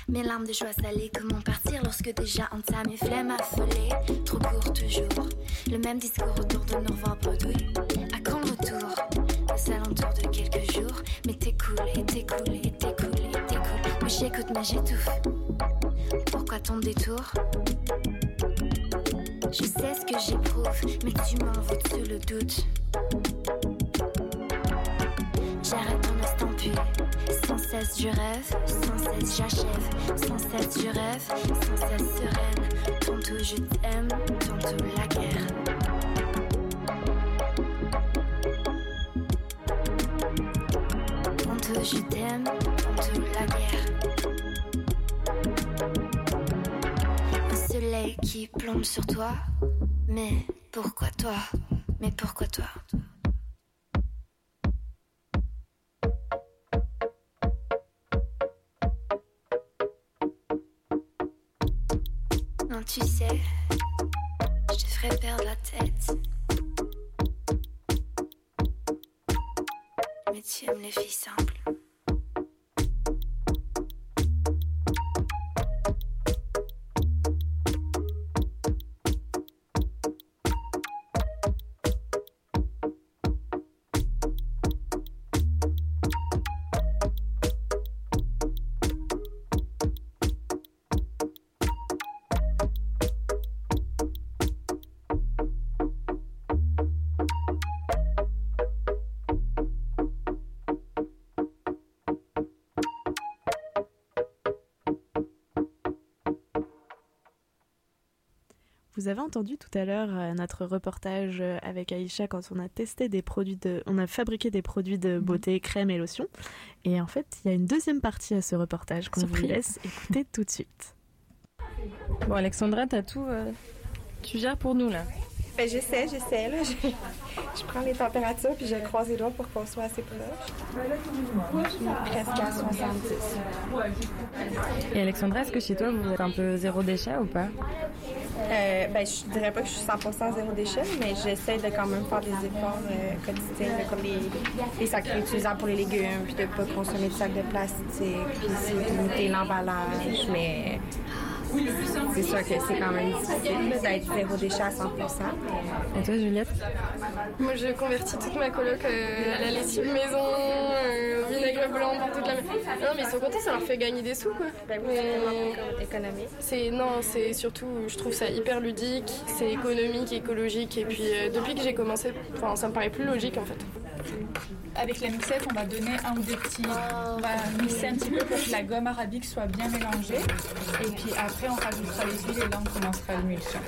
[SPEAKER 18] Mes larmes de joie salées, comment partir lorsque déjà entamé, flemme affolée. Trop court toujours, le même discours autour de nos revoir bredouilles. À quand retour aux alentours de. Mais t'es cool, et t'es cool, t'es t'es j'écoute, mais j'étouffe. Pourquoi ton détour? Je sais ce que j'éprouve, mais tu m'en veux le doute. J'arrête un instant puis sans cesse je rêve, sans cesse j'achève, sans cesse je rêve, sans cesse sereine. Tantôt je t'aime, Mais
[SPEAKER 3] Vous avez entendu tout à l'heure euh, notre reportage euh, avec Aïcha quand on a testé des produits de, on a fabriqué des produits de beauté, crème et lotion. Et en fait, il y a une deuxième partie à ce reportage qu'on vous laisse écouter tout de suite.
[SPEAKER 1] Bon, Alexandra, t'as tout. euh, tu gères pour nous là.
[SPEAKER 19] Ben, j'essaie, j'essaie. Là. Je, je prends les températures puis je croise les doigts pour qu'on soit assez proche. Presque à 70.
[SPEAKER 1] Et Alexandra, est-ce que chez toi vous êtes un peu zéro déchet ou pas?
[SPEAKER 19] Euh, ben, je dirais pas que je suis 100% zéro déchet, mais j'essaie de quand même faire des efforts euh, quotidiens, comme les, les sacs réutilisables pour les légumes, puis de pas consommer de sacs de plastique, puis limiter l'emballage, mais c'est sûr que c'est quand même difficile d'être zéro déchet à 100%.
[SPEAKER 1] Et toi, Juliette?
[SPEAKER 4] Moi, je convertis toute ma coloc euh, à la lessive maison, pour toute la. Non, mais ils sont contents, ça leur fait gagner des sous, quoi. Mais-
[SPEAKER 19] c'est
[SPEAKER 4] non, c'est surtout, je trouve ça hyper ludique, c'est économique, écologique, et puis euh, depuis que j'ai commencé, enfin, ça me paraît plus logique en fait.
[SPEAKER 6] Avec la mixette, on va donner un ou deux petits. On va mixer un petit peu pour que la gomme arabique soit bien mélangée. Et puis après, on rajoutera les huiles et là, on commencera l'émulsion.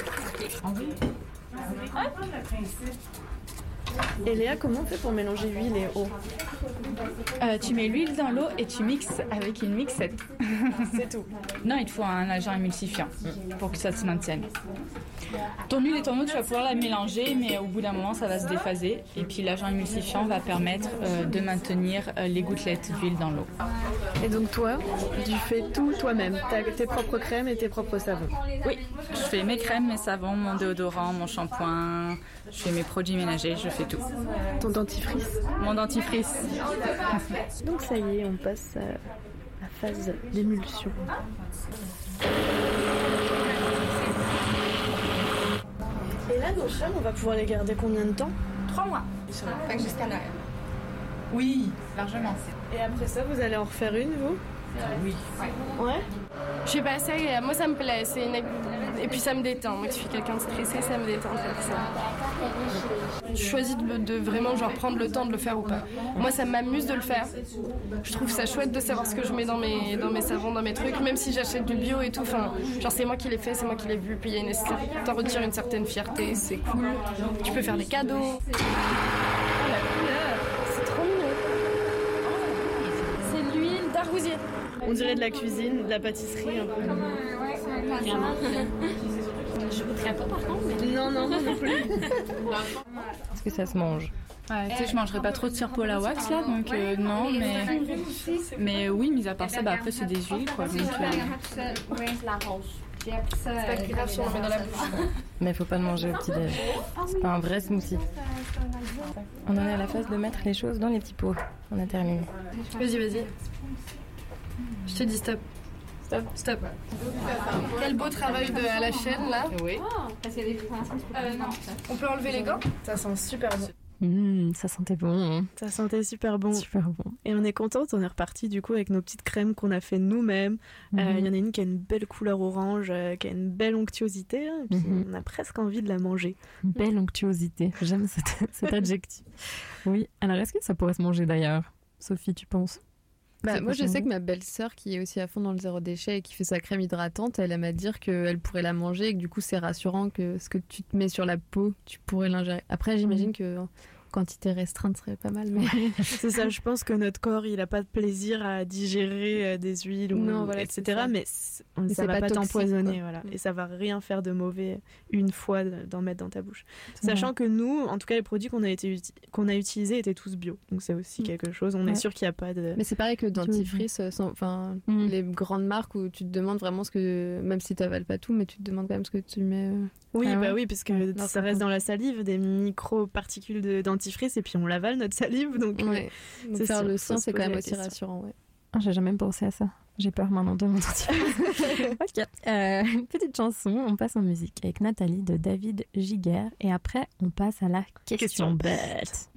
[SPEAKER 3] Et Léa, comment on fait pour mélanger huile et eau
[SPEAKER 6] Euh, tu mets l'huile dans l'eau et tu mixes avec une mixette.
[SPEAKER 19] C'est tout.
[SPEAKER 6] Non, il te faut un agent émulsifiant pour que ça se maintienne. Ton huile et ton eau, tu vas pouvoir la mélanger, mais au bout d'un moment, ça va se déphaser. Et puis l'agent émulsifiant va permettre euh, de maintenir euh, les gouttelettes d'huile dans l'eau.
[SPEAKER 7] Et donc toi, tu fais tout toi-même. Tes propres crèmes et tes propres savons.
[SPEAKER 6] Oui, je fais mes crèmes, mes savons, mon déodorant, mon shampoing, je fais mes produits ménagers, je fais tout.
[SPEAKER 7] Ton dentifrice
[SPEAKER 6] Mon dentifrice.
[SPEAKER 3] Donc ça y est, on passe à la phase d'émulsion.
[SPEAKER 19] Et là,
[SPEAKER 3] nos chats, on va pouvoir les garder combien de temps?
[SPEAKER 20] Trois mois. Jusqu'à Noël.
[SPEAKER 6] Oui, largement.
[SPEAKER 3] Et après ça, vous allez en refaire une, vous?
[SPEAKER 6] Oui.
[SPEAKER 3] Ouais.
[SPEAKER 4] Je sais pas, ça, euh, moi ça me plaît. C'est une... Et puis ça me détend. Moi qui suis quelqu'un de stressé, ça me détend de faire ça. Je choisis de, de vraiment genre prendre le temps de le faire ou pas. Moi ça m'amuse de le faire. Je trouve ça chouette de savoir ce que je mets dans mes, dans mes savons, dans mes trucs, même si j'achète du bio et tout. Enfin, genre c'est moi qui l'ai fait, c'est moi qui l'ai vu. Puis il y a une t'en retires une certaine fierté, c'est cool. Tu peux faire des cadeaux. Oh, la couleur, c'est trop mignon. C'est l'huile d'arbousier.
[SPEAKER 3] On dirait de la cuisine, de la pâtisserie un peu.
[SPEAKER 21] Vraiment. Je voudrais pas par contre. mais-
[SPEAKER 3] Non, non, non plus.
[SPEAKER 22] Est-ce que ça se mange?
[SPEAKER 6] Ouais, tu sais, je mangerai pas trop de sirop à la wax là, donc euh, non, mais. Mais oui, mis à part ça, bah après c'est des huiles quoi. Donc, euh,
[SPEAKER 4] C'est pas grave si on le met dans la bouche.
[SPEAKER 22] Mais faut pas le manger au petit-déj. C'est pas un vrai smoothie. On en est à la phase de mettre les choses dans les petits pots. On a terminé.
[SPEAKER 4] Vas-y, vas-y. Je te dis stop. Stop. Stop. Quel beau travail de, à la chaîne là.
[SPEAKER 22] Oui.
[SPEAKER 21] Parce qu'il y a des
[SPEAKER 4] Euh, On peut enlever les gants?
[SPEAKER 3] Ça sent super bon.
[SPEAKER 1] Mmh, ça sentait bon.
[SPEAKER 3] Ça sentait super bon.
[SPEAKER 1] Super bon.
[SPEAKER 3] Et on est contente, on est reparti du coup avec nos petites crèmes qu'on a fait nous-mêmes. Euh,
[SPEAKER 1] Mhm.
[SPEAKER 3] Il y en a une qui a une belle couleur orange, euh, qui a une belle onctuosité, hein, et puis
[SPEAKER 1] Mhm.
[SPEAKER 3] on a presque envie de la manger.
[SPEAKER 1] Belle onctuosité. J'aime cet, cet adjectif. Oui. Alors, est-ce que ça pourrait se manger d'ailleurs? Sophie, tu penses?
[SPEAKER 7] Bah, moi, je sais que ma belle-sœur, qui est aussi à fond dans le zéro déchet et qui fait sa crème hydratante, elle aime à dire qu'elle pourrait la manger et que du coup, c'est rassurant que ce que tu te mets sur la peau, tu pourrais l'ingérer. Après, j'imagine que en quantité restreinte serait pas mal, mais.
[SPEAKER 3] c'est ça, je pense que notre corps, il a pas de plaisir à digérer euh, des huiles, ou,
[SPEAKER 7] Non, voilà,
[SPEAKER 3] etc.
[SPEAKER 7] ça.
[SPEAKER 3] Mais on- ça va
[SPEAKER 7] pas
[SPEAKER 3] t'empoisonner, voilà.
[SPEAKER 7] Mm.
[SPEAKER 3] Et ça va rien faire de mauvais une fois de- d'en mettre dans ta bouche. Sachant que nous, en tout cas, les produits qu'on a, été uti- qu'on a utilisés étaient tous bio. Donc c'est aussi quelque chose. On
[SPEAKER 7] Ouais.
[SPEAKER 3] est sûr qu'il n'y a pas de.
[SPEAKER 7] Mais c'est pareil que dentifrice, euh, enfin les grandes marques où tu te demandes vraiment ce que, même si tu n'avales pas tout, mais tu te demandes quand même ce que tu mets. euh.
[SPEAKER 3] Oui,
[SPEAKER 7] Ah
[SPEAKER 3] bah
[SPEAKER 7] ouais
[SPEAKER 3] oui, parce que
[SPEAKER 7] Ouais, non,
[SPEAKER 3] ça reste
[SPEAKER 7] compte.
[SPEAKER 3] dans la salive, des micro-particules de dentifrice, et puis on l'avale notre salive, donc euh,
[SPEAKER 7] Ouais. Donc
[SPEAKER 3] c'est
[SPEAKER 7] faire
[SPEAKER 3] sûr,
[SPEAKER 7] le
[SPEAKER 3] se
[SPEAKER 7] c'est quand même
[SPEAKER 3] la
[SPEAKER 7] aussi rassurant. Ouais.
[SPEAKER 1] Ah, J'ai jamais pensé à ça. J'ai peur maintenant de mon dentifrice. ok. Euh, petite chanson, on passe en musique avec Nathalie de David Giger. Et après, on passe à la question,
[SPEAKER 3] Question
[SPEAKER 1] bête.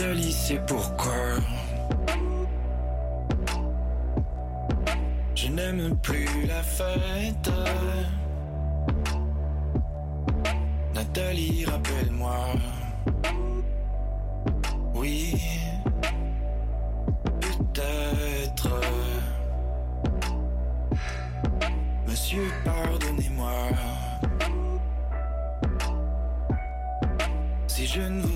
[SPEAKER 8] Nathalie, c'est pourquoi? Je n'aime plus la fête. Nathalie, rappelle-moi. Oui, peut-être. Monsieur, pardonnez-moi. Si je ne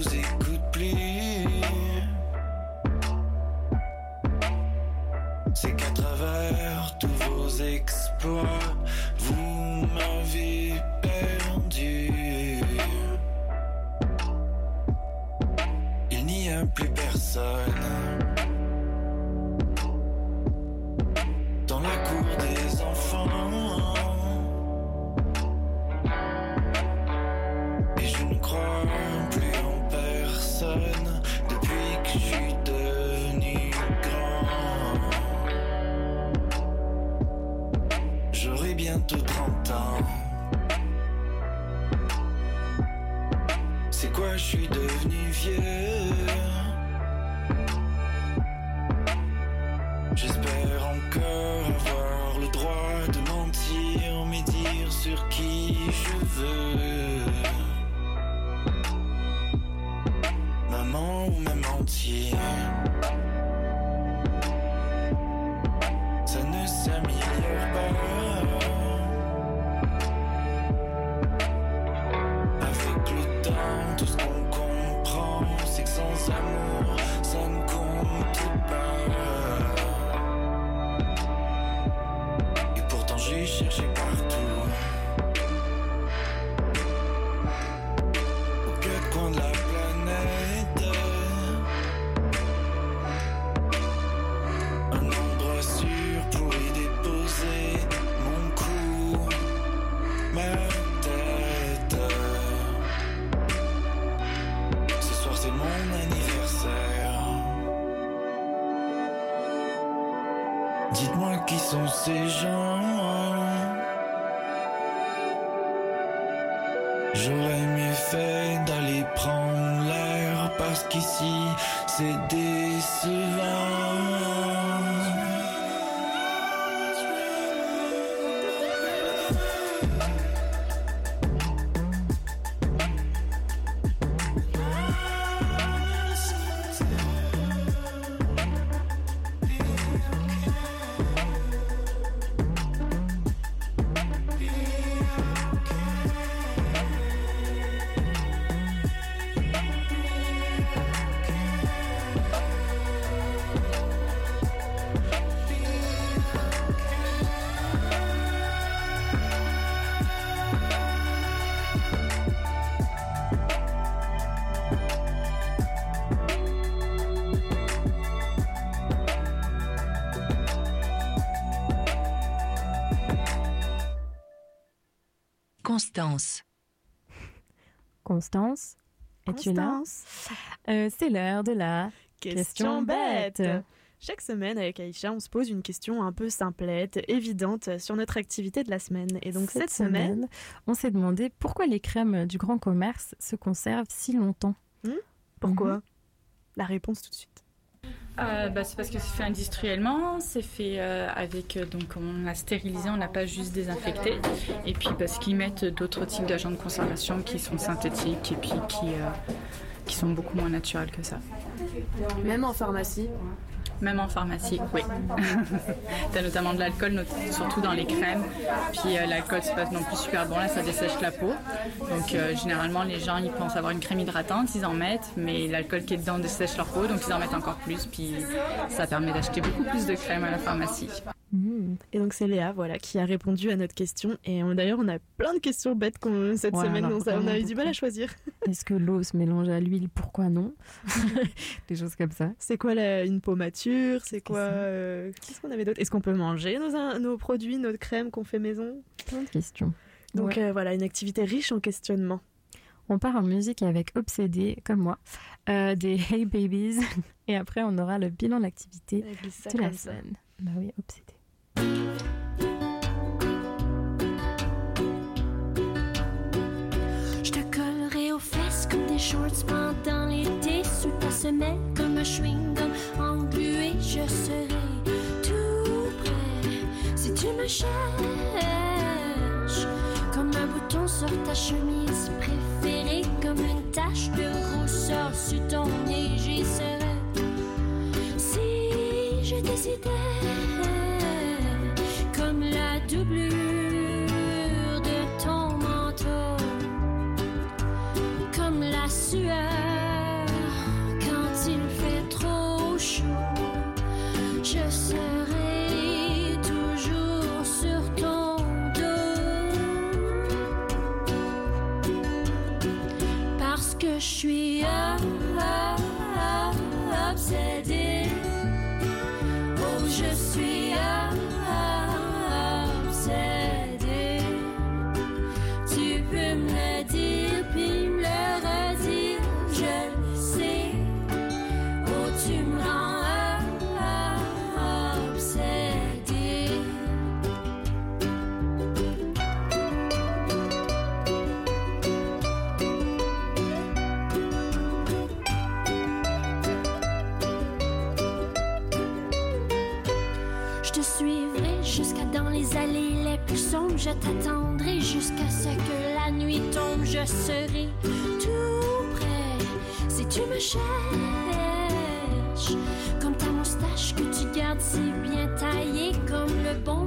[SPEAKER 5] Bro,
[SPEAKER 1] Constance. Constance, es-tu là? Euh, C'est l'heure de la
[SPEAKER 3] Question bête. Chaque semaine, avec Aïcha, on se pose une question un peu simplette, évidente sur notre activité de la semaine. Et donc cette, semaine,
[SPEAKER 1] on s'est demandé pourquoi les crèmes du grand commerce se conservent si longtemps.
[SPEAKER 3] Hmm? Pourquoi? La réponse tout de suite.
[SPEAKER 6] Euh, bah, c'est parce que c'est fait industriellement, c'est fait euh, avec euh, donc on l'a stérilisé, on n'a pas juste désinfecté, et puis parce qu'ils mettent d'autres types d'agents de conservation qui sont synthétiques et puis qui qui sont beaucoup moins naturels que ça.
[SPEAKER 3] Même en pharmacie
[SPEAKER 6] Même en pharmacie, oui. T'as notamment de l'alcool, surtout dans les crèmes. Puis euh, l'alcool, c'est pas non plus super bon, là, ça dessèche la peau. Donc euh, généralement, les gens, ils pensent avoir une crème hydratante, ils en mettent, mais l'alcool qui est dedans dessèche leur peau, donc ils en mettent encore plus. Puis ça permet d'acheter beaucoup plus de crème à la pharmacie.
[SPEAKER 3] Et donc c'est Léa voilà, qui a répondu à notre question. Et d'ailleurs, on a plein de questions bêtes qu'on- cette
[SPEAKER 1] Ouais,
[SPEAKER 3] semaine,
[SPEAKER 1] on a
[SPEAKER 3] on eu du mal à choisir.
[SPEAKER 1] Est-ce que l'eau se mélange à l'huile? Pourquoi non? Des choses comme ça.
[SPEAKER 3] C'est quoi la- une C'est quoi euh, Qu'est-ce qu'on avait d'autre? Est-ce qu'on peut manger nos, nos produits, nos crèmes qu'on fait maison?
[SPEAKER 1] Plein de questions.
[SPEAKER 3] Donc
[SPEAKER 1] Ouais.
[SPEAKER 3] euh, voilà, une activité riche en questionnements.
[SPEAKER 1] On part en musique avec Obsédé, comme moi, euh, des Hey Babies. Et après, on aura le bilan d'activité
[SPEAKER 3] Avec ça
[SPEAKER 1] de la semaine. Bah oui, Obsédé.
[SPEAKER 2] Je te collerai aux fesses comme des shorts pendant l'été Sous ta semelle comme un chewing-gum Je serai tout prêt. Si tu me cherches Comme un bouton sur ta chemise préférée Comme une tache de rousseur sur ton nez J'y serai si je décidais Comme la doublure de ton manteau comme la sueur je suis obsédée. Oh, je suis ah, les plus sombres. Je t'attendrai jusqu'à ce que la nuit tombe. Je serai tout prêt si tu me cherches. Comme ta moustache que tu gardes si bien taillée. Comme le bombe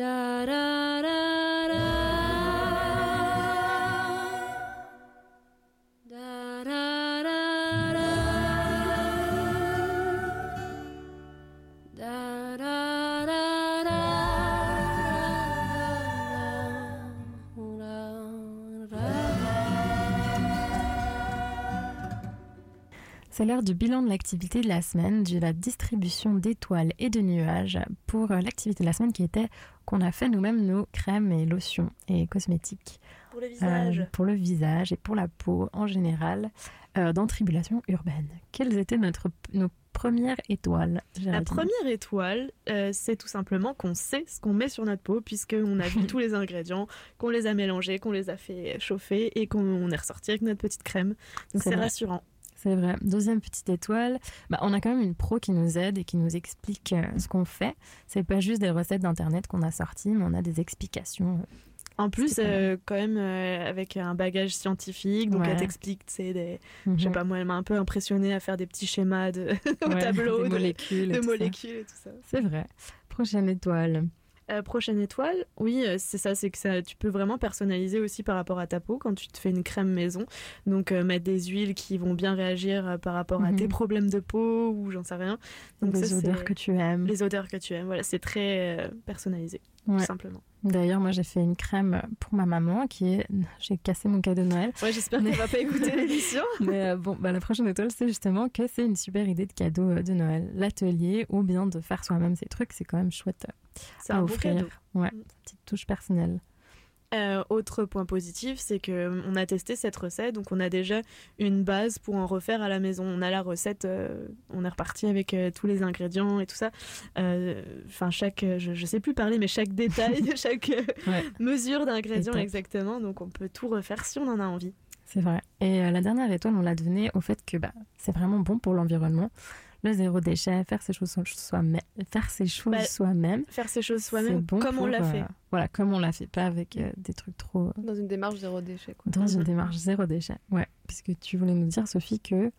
[SPEAKER 2] Da da
[SPEAKER 1] C'est l'heure du bilan de l'activité de la semaine, de la distribution d'étoiles et de nuages pour euh, l'activité de la semaine qui était qu'on a fait nous-mêmes nos crèmes et lotions et cosmétiques.
[SPEAKER 3] Pour le visage.
[SPEAKER 1] Euh, pour le visage et pour la peau en général, euh, dans Tribulation urbaine. Quelles étaient notre, nos premières étoiles
[SPEAKER 3] La première étoile, euh, c'est tout simplement qu'on sait ce qu'on met sur notre peau, puisqu'on a vu tous les ingrédients, qu'on les a mélangés, qu'on les a fait chauffer et qu'on est ressorti avec notre petite crème. Donc
[SPEAKER 1] C'est
[SPEAKER 3] rassurant.
[SPEAKER 1] C'est vrai. Deuxième petite étoile, bah, on a quand même une pro qui nous aide et qui nous explique euh, ce qu'on fait. C'est pas juste des recettes d'internet qu'on a sorties, mais on a des explications.
[SPEAKER 3] En plus, euh, quand même, euh, avec un bagage scientifique, donc
[SPEAKER 1] Ouais.
[SPEAKER 3] elle t'explique, tu sais, des... je sais
[SPEAKER 1] Mhm.
[SPEAKER 3] pas, moi, elle m'a un peu impressionnée à faire des petits schémas de... au
[SPEAKER 1] Ouais,
[SPEAKER 3] tableau,
[SPEAKER 1] des
[SPEAKER 3] de-
[SPEAKER 1] molécules et
[SPEAKER 3] de molécules et tout ça.
[SPEAKER 1] C'est vrai. Prochaine étoile.
[SPEAKER 3] Euh, prochaine étoile, oui, euh, c'est ça, c'est que ça, tu peux vraiment personnaliser aussi par rapport à ta peau quand tu te fais une crème maison. Donc euh, mettre des huiles qui vont bien réagir par rapport à
[SPEAKER 1] Mhm.
[SPEAKER 3] tes problèmes de peau ou j'en sais rien. Donc
[SPEAKER 1] les
[SPEAKER 3] ça,
[SPEAKER 1] odeurs que tu aimes.
[SPEAKER 3] Les odeurs que tu aimes, voilà, c'est très personnalisé,
[SPEAKER 1] Ouais.
[SPEAKER 3] tout simplement.
[SPEAKER 1] D'ailleurs, moi, j'ai fait une crème pour ma maman qui est. J'ai cassé mon cadeau de Noël.
[SPEAKER 3] Ouais, j'espère
[SPEAKER 1] Mais-
[SPEAKER 3] qu'elle va pas écouter l'émission.
[SPEAKER 1] Mais euh, bon, bah, la prochaine étoile, c'est justement que c'est une super idée de cadeau euh, de Noël. L'atelier ou bien de faire soi-même ces trucs, c'est quand même chouette euh,
[SPEAKER 3] C'est
[SPEAKER 1] à
[SPEAKER 3] un bon
[SPEAKER 1] offrir.
[SPEAKER 3] cadeau.
[SPEAKER 1] Ouais, petite touche personnelle.
[SPEAKER 3] Euh, autre point positif, c'est que euh, on a testé cette recette, donc on a déjà une base pour en refaire à la maison. On a la recette, euh, on est reparti avec euh, tous les ingrédients et tout ça. Enfin, chaque, je, je sais plus parler, mais chaque détail, chaque
[SPEAKER 1] Ouais.
[SPEAKER 3] mesure d'ingrédients exactement. Donc on peut tout refaire si on en a envie.
[SPEAKER 1] C'est vrai. Et la dernière étoile, on l'a donnée au fait que bah, c'est vraiment bon pour l'environnement. Le zéro déchet, faire ses choses soi-même, faire ses choses
[SPEAKER 3] Bah,
[SPEAKER 1] soi-même.
[SPEAKER 3] Faire ces choses soi-même
[SPEAKER 1] bon
[SPEAKER 3] comme on l'a
[SPEAKER 1] euh,
[SPEAKER 3] fait.
[SPEAKER 1] Voilà, comme on l'a fait, pas avec euh, des trucs trop. euh,
[SPEAKER 7] Dans une démarche zéro déchet. Quoi.
[SPEAKER 1] Dans une démarche zéro déchet. Ouais, puisque tu voulais nous dire, Sophie, que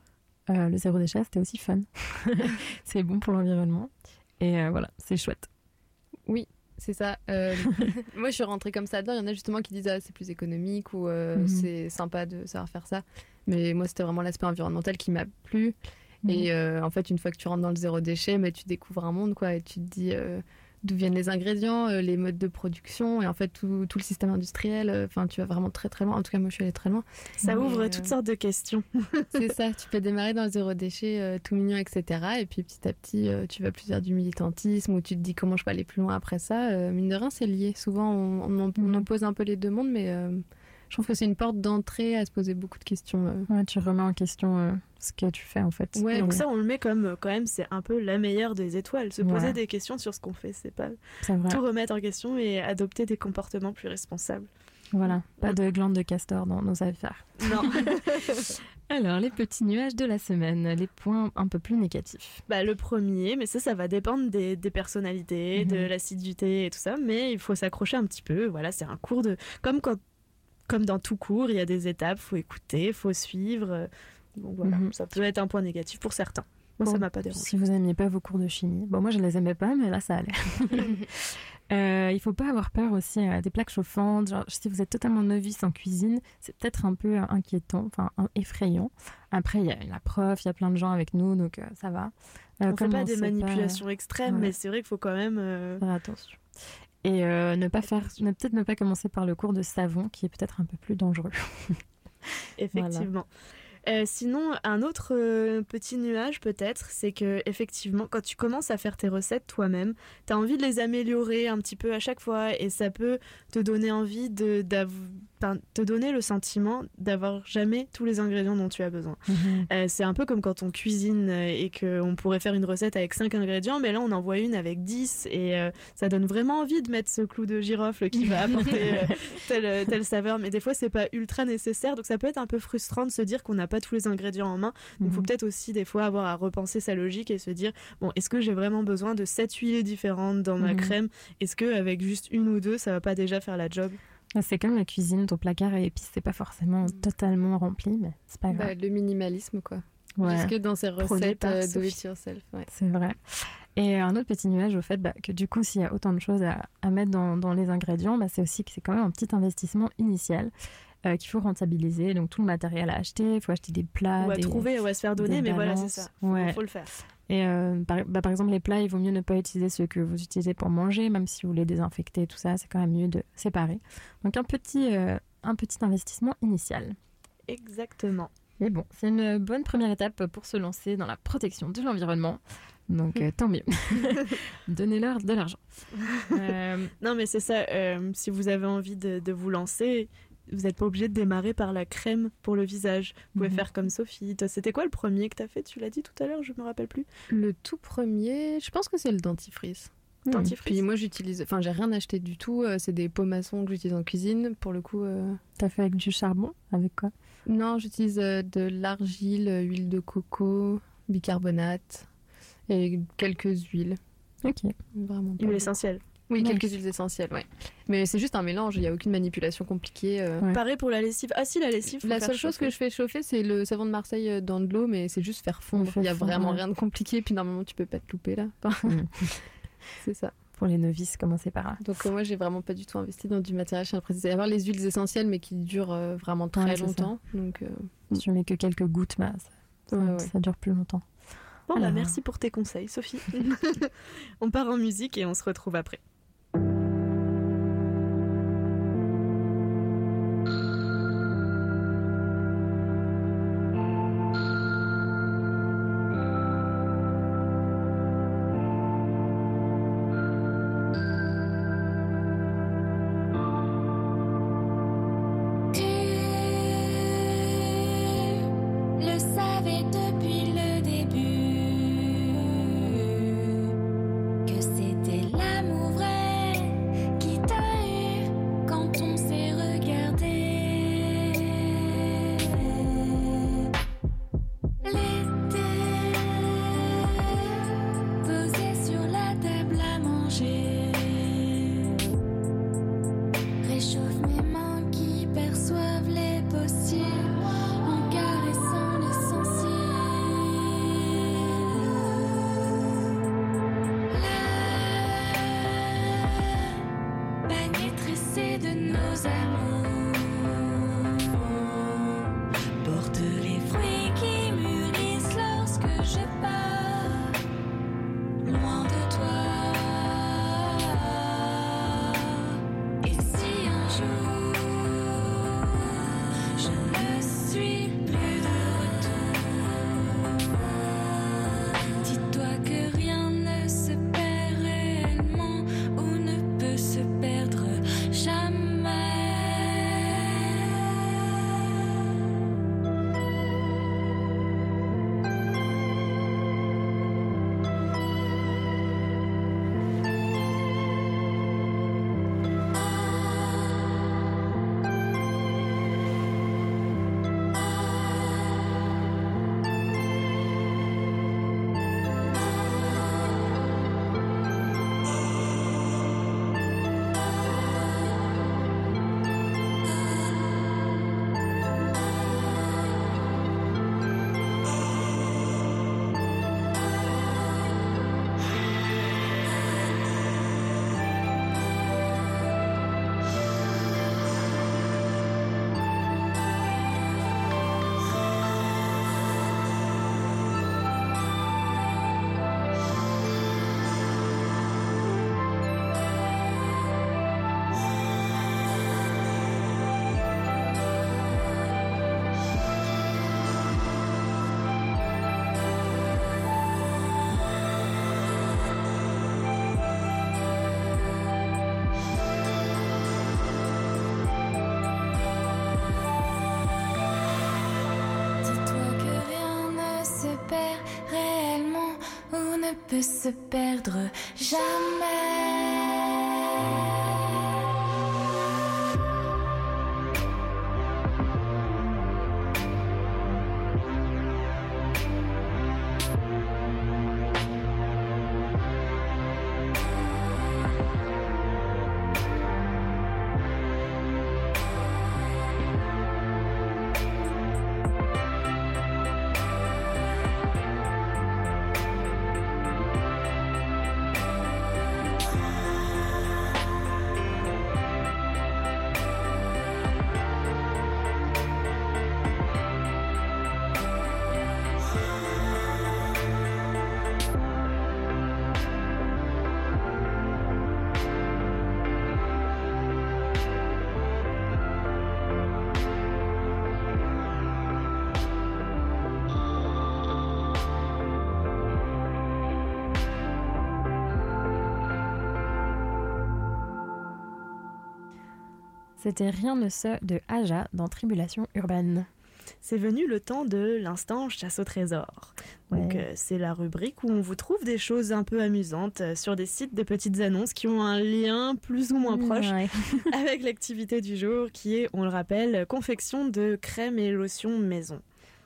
[SPEAKER 1] euh, le zéro déchet, c'était aussi fun. c'est bon pour l'environnement. Et euh, voilà, c'est chouette.
[SPEAKER 7] Oui, c'est ça. Euh, moi, je suis rentrée comme ça dedans. Il y en a justement qui disent ah, c'est plus économique ou euh,
[SPEAKER 1] Mhm.
[SPEAKER 7] c'est sympa de savoir faire ça. Mais moi, c'était vraiment l'aspect environnemental qui m'a plu.
[SPEAKER 1] Mhm.
[SPEAKER 7] Et euh, en fait, une fois que tu rentres dans le zéro déchet, mais tu découvres un monde, quoi. Et tu te dis euh, d'où viennent les ingrédients, euh, les modes de production, et en fait, tout, tout le système industriel. Enfin, tu vas vraiment très très loin. En tout cas, moi, je suis allée très loin.
[SPEAKER 3] Ça
[SPEAKER 7] Mais,
[SPEAKER 3] ouvre toutes sortes de questions.
[SPEAKER 7] c'est ça, tu peux démarrer dans le zéro déchet tout mignon, etc. Et puis petit à petit, tu vas plus vers du militantisme ou tu te dis comment je peux aller plus loin après ça. Mine de rien, c'est lié. Souvent, on, on, on oppose un peu les deux mondes, mais je trouve que c'est une porte d'entrée à se poser beaucoup de questions. euh.
[SPEAKER 1] Ouais, tu remets en question euh, ce que tu fais en fait.
[SPEAKER 3] Ouais, donc ça, on le met comme euh, quand même, c'est un peu la meilleure des étoiles. Se poser
[SPEAKER 1] Ouais.
[SPEAKER 3] des questions sur ce qu'on fait, c'est pas tout remettre en question et adopter des comportements plus responsables.
[SPEAKER 1] Voilà, pas de glandes de castor dans nos affaires.
[SPEAKER 3] Non.
[SPEAKER 1] Alors, les petits nuages de la semaine, les points un peu plus négatifs.
[SPEAKER 3] bah, le premier, mais ça, ça va dépendre des, des personnalités, de
[SPEAKER 1] Mhm.
[SPEAKER 3] l'assiduité et tout ça, mais il faut s'accrocher un petit peu. Voilà, c'est un cours de. Comme, quand... Comme dans tout cours, il y a des étapes, faut écouter, faut suivre. euh,
[SPEAKER 1] Mhm.
[SPEAKER 3] ça peut être un point négatif pour certains. Moi, ça
[SPEAKER 1] Bon,
[SPEAKER 3] m'a pas dérangé.
[SPEAKER 1] Si vous n'aimiez pas vos cours de chimie. Bon, moi, je les aimais pas, mais là, ça allait. Euh, il faut pas avoir peur aussi euh, des plaques chauffantes. Genre, si vous êtes totalement novice en cuisine, c'est peut-être un peu euh, inquiétant, enfin effrayant. Après, il y a la prof, il y a plein de gens avec nous, donc euh, ça va.
[SPEAKER 3] On fait pas des manipulations extrêmes,
[SPEAKER 1] Ouais.
[SPEAKER 3] mais c'est vrai qu'il faut quand même.
[SPEAKER 1] Faire attention. Et euh, ne pas faire, peut-être ne pas commencer par le cours de savon, qui est peut-être un peu plus dangereux.
[SPEAKER 3] Effectivement. Euh, sinon, un autre euh, petit nuage peut-être, c'est que effectivement, quand tu commences à faire tes recettes toi-même, tu as envie de les améliorer un petit peu à chaque fois et ça peut te donner envie de te donner le sentiment d'avoir jamais tous les ingrédients dont tu as besoin. Euh, c'est un peu comme quand on cuisine et qu'on pourrait faire une recette avec 5 ingrédients, mais là on en voit une avec 10 et ça donne vraiment envie de mettre ce clou de girofle qui va apporter telle, telle saveur. Mais des fois c'est pas ultra nécessaire, donc ça peut être un peu frustrant de se dire qu'on n'a pas tous les ingrédients en main. Donc il faut
[SPEAKER 1] Mhm.
[SPEAKER 3] peut-être aussi des fois avoir à repenser sa logique et se dire bon, est-ce que j'ai vraiment besoin de 7 huiles différentes dans ma
[SPEAKER 1] Mhm.
[SPEAKER 3] crème? Est-ce que avec juste une ou deux ça va pas déjà faire la job?
[SPEAKER 1] C'est comme la cuisine, ton placard à épices, c'est pas forcément totalement rempli, mais c'est pas grave.
[SPEAKER 7] Bah, le minimalisme, quoi.
[SPEAKER 1] Ouais.
[SPEAKER 7] Jusque dans
[SPEAKER 1] Produit
[SPEAKER 7] recettes euh, do it yourself. Ouais.
[SPEAKER 1] C'est vrai. Et un autre petit nuage au fait bah, que du coup, s'il y a autant de choses à, à mettre dans, dans les ingrédients, bah, c'est aussi que c'est quand même un petit investissement initial euh, qu'il faut rentabiliser. Donc tout le matériel à acheter, il faut acheter des plats.
[SPEAKER 3] Ou à
[SPEAKER 1] des-
[SPEAKER 3] trouver ou à se faire donner, mais voilà, c'est ça.
[SPEAKER 1] Ouais.
[SPEAKER 3] faut le faire.
[SPEAKER 1] Et euh, par, bah, par exemple, les plats, il vaut mieux ne pas utiliser ceux que vous utilisez pour manger, même si vous les désinfectez, tout ça, c'est quand même mieux de séparer. Donc un petit, euh, un petit investissement initial.
[SPEAKER 3] Exactement.
[SPEAKER 1] Mais bon, c'est une bonne première étape pour se lancer dans la protection de l'environnement. Donc euh, tant mieux. Donnez-leur de l'argent. Euh,
[SPEAKER 3] Non, mais c'est ça. euh, si vous avez envie de, de vous lancer, vous n'êtes pas obligé de démarrer par la crème pour le visage. Vous pouvez
[SPEAKER 7] Mhm.
[SPEAKER 3] faire comme Sophie. C'était quoi le premier que tu as fait? Tu l'as dit tout à l'heure, je me rappelle plus.
[SPEAKER 7] Le tout premier, je pense que c'est le dentifrice.
[SPEAKER 3] Dentifrice.
[SPEAKER 7] Puis moi, j'utilise. Enfin, j'ai rien acheté du tout. euh, C'est des pots maçons que j'utilise en cuisine. Pour le coup. euh,
[SPEAKER 1] T'as fait avec du charbon? Avec quoi?
[SPEAKER 7] Non, j'utilise euh, de l'argile, euh, huile de coco, bicarbonate et quelques huiles.
[SPEAKER 1] Ok.
[SPEAKER 7] Vraiment. pas
[SPEAKER 3] Huile essentielle.
[SPEAKER 7] Oui, quelques huiles essentielles, ouais. Mais c'est juste un mélange, il n'y a aucune manipulation compliquée. euh.
[SPEAKER 3] Pareil pour la lessive. Ah si, la lessive. faut
[SPEAKER 7] La
[SPEAKER 3] faire
[SPEAKER 7] seule chose
[SPEAKER 3] chauffer.
[SPEAKER 7] que je fais chauffer, c'est le savon de Marseille euh, dans de l'eau, mais c'est juste faire fondre. Il n'y a
[SPEAKER 1] fondre,
[SPEAKER 7] vraiment
[SPEAKER 1] ouais.
[SPEAKER 7] rien de compliqué, puis normalement tu peux pas te louper là.
[SPEAKER 1] Mm.
[SPEAKER 7] c'est ça.
[SPEAKER 1] Pour les novices, commencez par là.
[SPEAKER 7] Donc euh, moi j'ai vraiment pas du tout investi dans du matériel, je tiens à préciser. Il avoir les huiles essentielles, mais qui durent euh, vraiment très
[SPEAKER 1] Ouais, c'est ça.
[SPEAKER 7] longtemps. Donc, euh,
[SPEAKER 1] Si tu mets que quelques gouttes, bah, ça,
[SPEAKER 7] Ouais, ouais.
[SPEAKER 1] ça dure plus longtemps.
[SPEAKER 3] Bon, bah, merci pour tes conseils, Sophie. on part en musique et on se retrouve après.
[SPEAKER 2] Se perdre jamais.
[SPEAKER 1] C'était Rien ne se de Aja dans Tribulation urbaine.
[SPEAKER 3] C'est venu le temps de l'instant chasse au trésor. Donc euh, c'est la rubrique où on vous trouve des choses un peu amusantes euh, sur des sites de petites annonces qui ont un lien plus ou moins proche
[SPEAKER 1] Ouais.
[SPEAKER 3] avec l'activité du jour qui est, on le rappelle, confection de crème et lotion maison.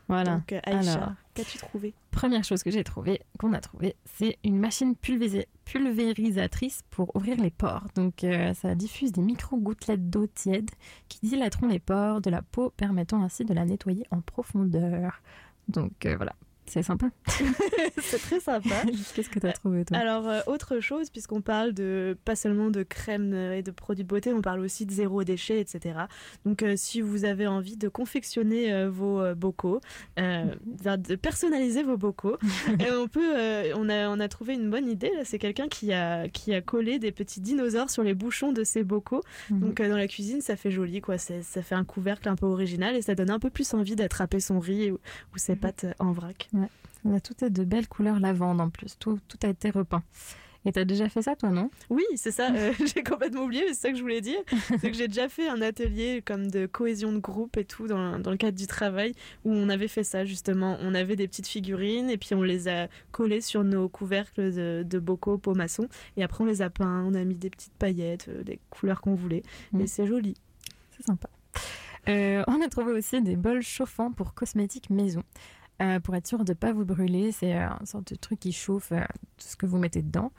[SPEAKER 1] Voilà.
[SPEAKER 3] Donc euh, Aïcha,
[SPEAKER 1] Alors.
[SPEAKER 3] qu'as-tu trouvé?
[SPEAKER 1] Première chose que j'ai trouvée, qu'on a trouvée, c'est une machine pulvérisée- pulvérisatrice pour ouvrir les pores. Donc euh, ça diffuse des micro-gouttelettes d'eau tiède qui dilateront les pores de la peau, permettant ainsi de la nettoyer en profondeur. Donc euh, voilà, c'est sympa.
[SPEAKER 3] C'est très sympa.
[SPEAKER 1] Qu'est-ce que tu as trouvé toi?
[SPEAKER 3] Alors, euh, autre chose, puisqu'on parle de pas seulement de crème et de produits de beauté, on parle aussi de zéro déchet, etc. Donc, euh, si vous avez envie de confectionner euh, vos bocaux, euh, de personnaliser vos bocaux, et on peut, euh, on a, on a trouvé une bonne idée. C'est quelqu'un qui a, qui a collé des petits dinosaures sur les bouchons de ses bocaux.
[SPEAKER 1] Mhm.
[SPEAKER 3] Donc, euh, dans la cuisine, ça fait joli, quoi. C'est- Ça fait un couvercle un peu original et ça donne un peu plus envie d'attraper son riz ou, ou ses pâtes en vrac.
[SPEAKER 1] Ouais. Tout est de belles couleurs lavande en plus. Tout, tout a été repeint. Et t'as déjà fait ça toi, non?
[SPEAKER 3] Oui, c'est ça. euh, j'ai complètement oublié, mais c'est ça que je voulais dire. C'est que j'ai déjà fait un atelier comme de cohésion de groupe et tout dans, dans le cadre du travail où on avait fait ça justement. On avait des petites figurines et puis on les a collées sur nos couvercles de, de bocaux peau maçon. Et après on les a peints, on a mis des petites paillettes, euh, des couleurs qu'on voulait.
[SPEAKER 1] Mm.
[SPEAKER 3] Et c'est joli.
[SPEAKER 1] C'est sympa. Euh, on a trouvé aussi des bols chauffants pour cosmétiques maison. Euh, pour être sûr de ne pas vous brûler, c'est euh, une sorte de truc qui chauffe euh, tout ce que vous mettez dedans,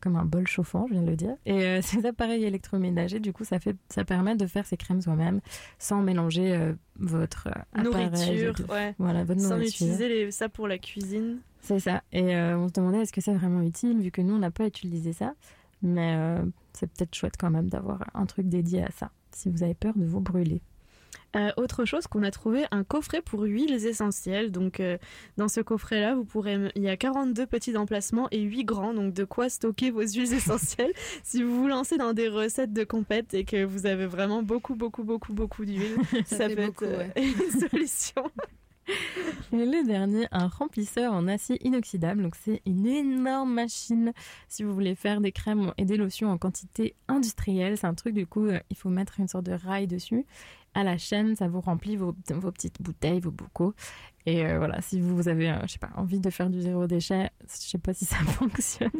[SPEAKER 1] comme un bol chauffant, je viens de le dire. Et ces appareils électroménagers, du coup, ça, fait, ça permet de faire ses crèmes soi-même sans mélanger votre.
[SPEAKER 3] Nourriture,
[SPEAKER 1] de-
[SPEAKER 3] ouais.
[SPEAKER 1] Voilà, votre
[SPEAKER 3] Sans
[SPEAKER 1] nourriture.
[SPEAKER 3] utiliser les- ça pour la cuisine.
[SPEAKER 1] C'est ça. Et on se demandait est-ce que c'est vraiment utile, vu que nous, on n'a pas utilisé ça. Mais c'est peut-être chouette quand même d'avoir un truc dédié à ça, si vous avez peur de vous brûler.
[SPEAKER 3] Euh, autre chose qu'on a trouvé, un coffret pour huiles essentielles. Donc, euh, dans ce coffret-là, vous pourrez, il y a 42 petits emplacements et 8 grands. Donc, de quoi stocker vos huiles essentielles si vous vous lancez dans des recettes de compète et que vous avez vraiment beaucoup, beaucoup, beaucoup, beaucoup d'huile.
[SPEAKER 7] Ça
[SPEAKER 3] peut
[SPEAKER 7] beaucoup,
[SPEAKER 3] être euh,
[SPEAKER 7] ouais.
[SPEAKER 3] une solution.
[SPEAKER 1] Et le dernier, un remplisseur en acier inoxydable. Donc c'est une énorme machine si vous voulez faire des crèmes et des lotions en quantité industrielle. C'est un truc du coup, il faut mettre une sorte de rail dessus. À la chaîne, ça vous remplit vos, vos petites bouteilles, vos bocaux. Et euh, voilà, si vous avez, euh, je sais pas, envie de faire du zéro déchet, je sais pas si ça fonctionne,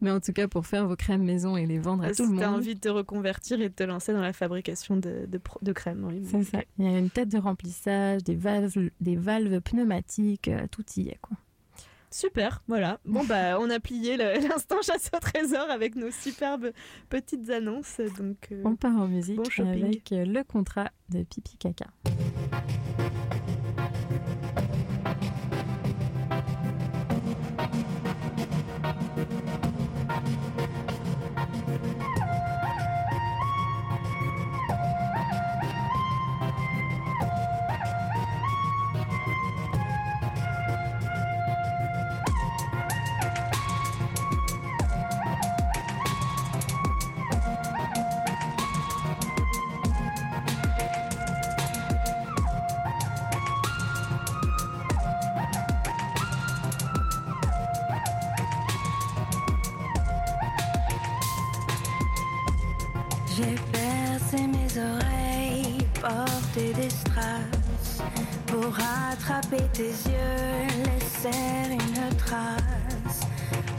[SPEAKER 1] mais en tout cas pour faire vos crèmes maison et les vendre à
[SPEAKER 3] si
[SPEAKER 1] tout le
[SPEAKER 3] as
[SPEAKER 1] monde.
[SPEAKER 3] envie de te reconvertir et de te lancer dans la fabrication de, de, pro- de crème. oui.
[SPEAKER 1] C'est ça. Il y a une tête de remplissage, des valves, des valves pneumatiques, euh, tout y est quoi.
[SPEAKER 3] Super, voilà. Bon bah on a plié l'instant chasse au trésor avec nos superbes petites annonces. Donc euh,
[SPEAKER 1] On part en musique
[SPEAKER 3] bon
[SPEAKER 1] avec le contrat de Pipi Caca.
[SPEAKER 2] J'ai percé mes oreilles, porté des strass
[SPEAKER 18] pour attraper tes yeux, laisser une trace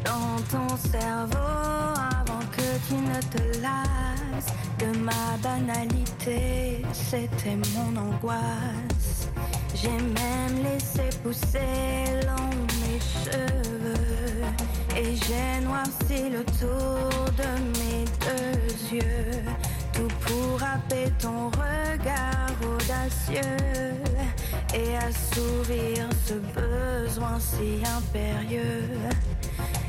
[SPEAKER 18] dans ton cerveau avant que tu ne te lasses de ma banalité. C'était mon angoisse. J'ai même laissé pousser long mes cheveux et j'ai noirci le tour de mes Tout pour happer ton regard audacieux et assouvir ce besoin si impérieux.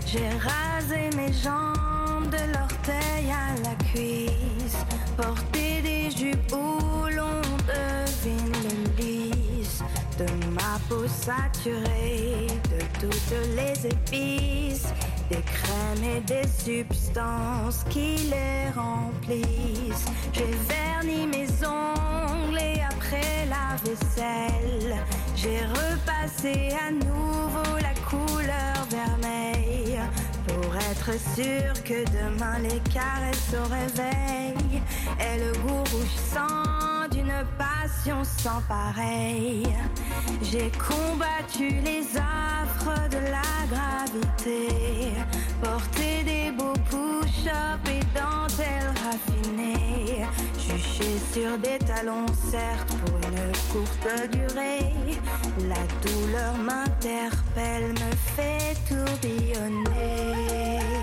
[SPEAKER 18] J'ai rasé mes jambes de l'orteil à la cuisse, porté des jupes où l'on devine le lisse de ma peau saturée de toutes les épices, des crèmes et des substances qui les remplissent. J'ai verni mes ongles et après la vaisselle, j'ai repassé à nouveau la couleur vermeille pour être sûr que demain les caresses au réveil et le goût rouge sang d'une passion sans pareil. J'ai combattu les affres de la gravité, porté des beaux push-ups et dentelles raffinées, juché sur des talons certes pour une courte durée. La douleur m'interpelle, me fait tourbillonner.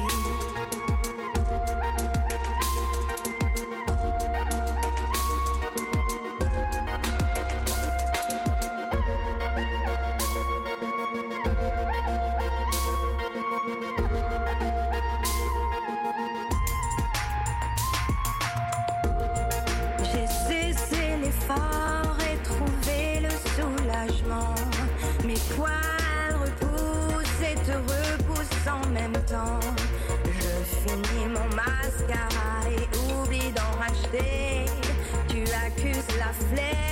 [SPEAKER 18] Tu accuses la flemme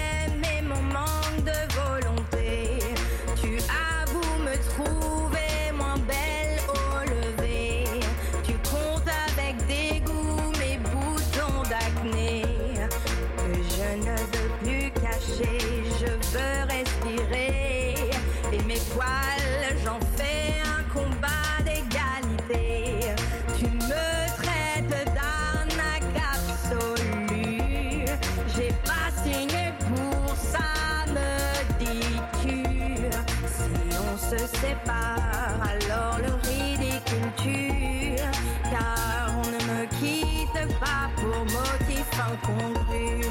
[SPEAKER 18] sépare, alors le ridicule tue. Car on ne me quitte pas pour motif incongru.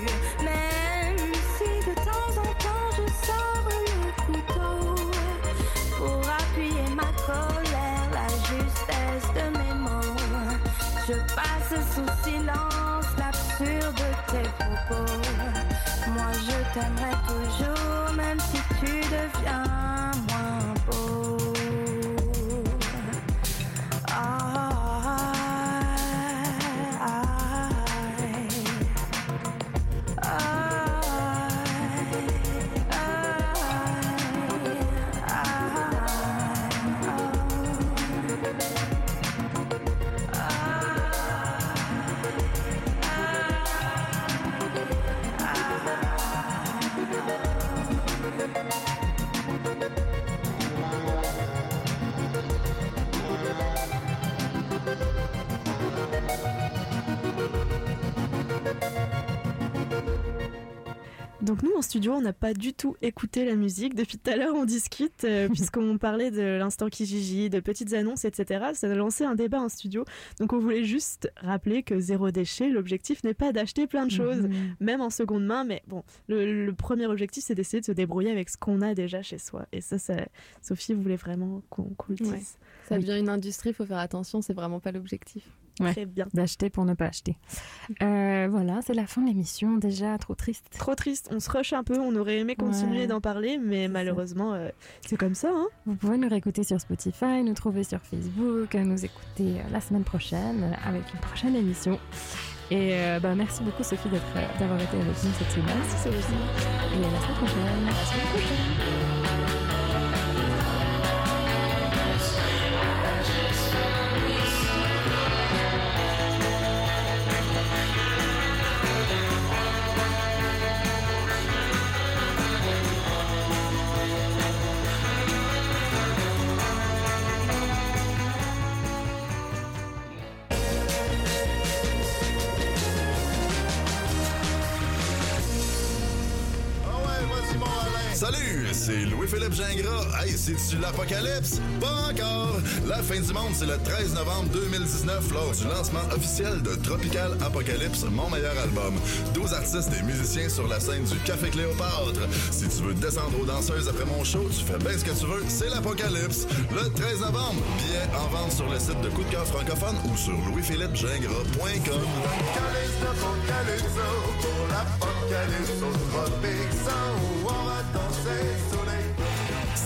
[SPEAKER 3] Studio on n'a pas du tout écouté la musique. Depuis tout à l'heure on discute euh, puisqu'on parlait de l'instant Kijiji, de petites annonces, etc. Ça a lancé un débat en studio. Donc on voulait juste rappeler que zéro déchet, l'objectif n'est pas d'acheter plein de choses,
[SPEAKER 7] Mhm.
[SPEAKER 3] même en seconde main. Mais bon, le, le premier objectif c'est d'essayer de se débrouiller avec ce qu'on a déjà chez soi. Et ça, ça Sophie voulait vraiment qu'on qu'on le dise?
[SPEAKER 7] Ouais. Ça devient une industrie, il faut faire attention, c'est vraiment pas l'objectif.
[SPEAKER 3] Très bien.
[SPEAKER 1] D'acheter pour ne pas acheter. Euh, voilà, c'est la fin de l'émission. Déjà, trop triste.
[SPEAKER 3] Trop triste. On se rush un peu. On aurait aimé continuer
[SPEAKER 1] Ouais.
[SPEAKER 3] d'en parler, mais malheureusement, euh, c'est comme ça. Hein
[SPEAKER 1] Vous pouvez nous réécouter sur Spotify, nous trouver sur Facebook, nous écouter euh, la semaine prochaine euh, avec une prochaine émission. Et euh, bah, merci beaucoup Sophie euh, d'avoir été avec nous cette semaine.
[SPEAKER 3] Merci Sophie.
[SPEAKER 1] Et à la semaine prochaine.
[SPEAKER 3] À la semaine prochaine.
[SPEAKER 23] La fin du monde, c'est le 13 novembre 2019 lors du lancement officiel de Tropical Apocalypse, mon meilleur album. 12 artistes et musiciens sur la scène du Café Cléopâtre. Si tu veux descendre aux danseuses après mon show, tu fais bien ce que tu veux, c'est l'apocalypse. Le 13 novembre, billets en vente sur le site de Coup de cœur francophone ou sur louisphilippegingras.com.
[SPEAKER 5] L'apocalypse.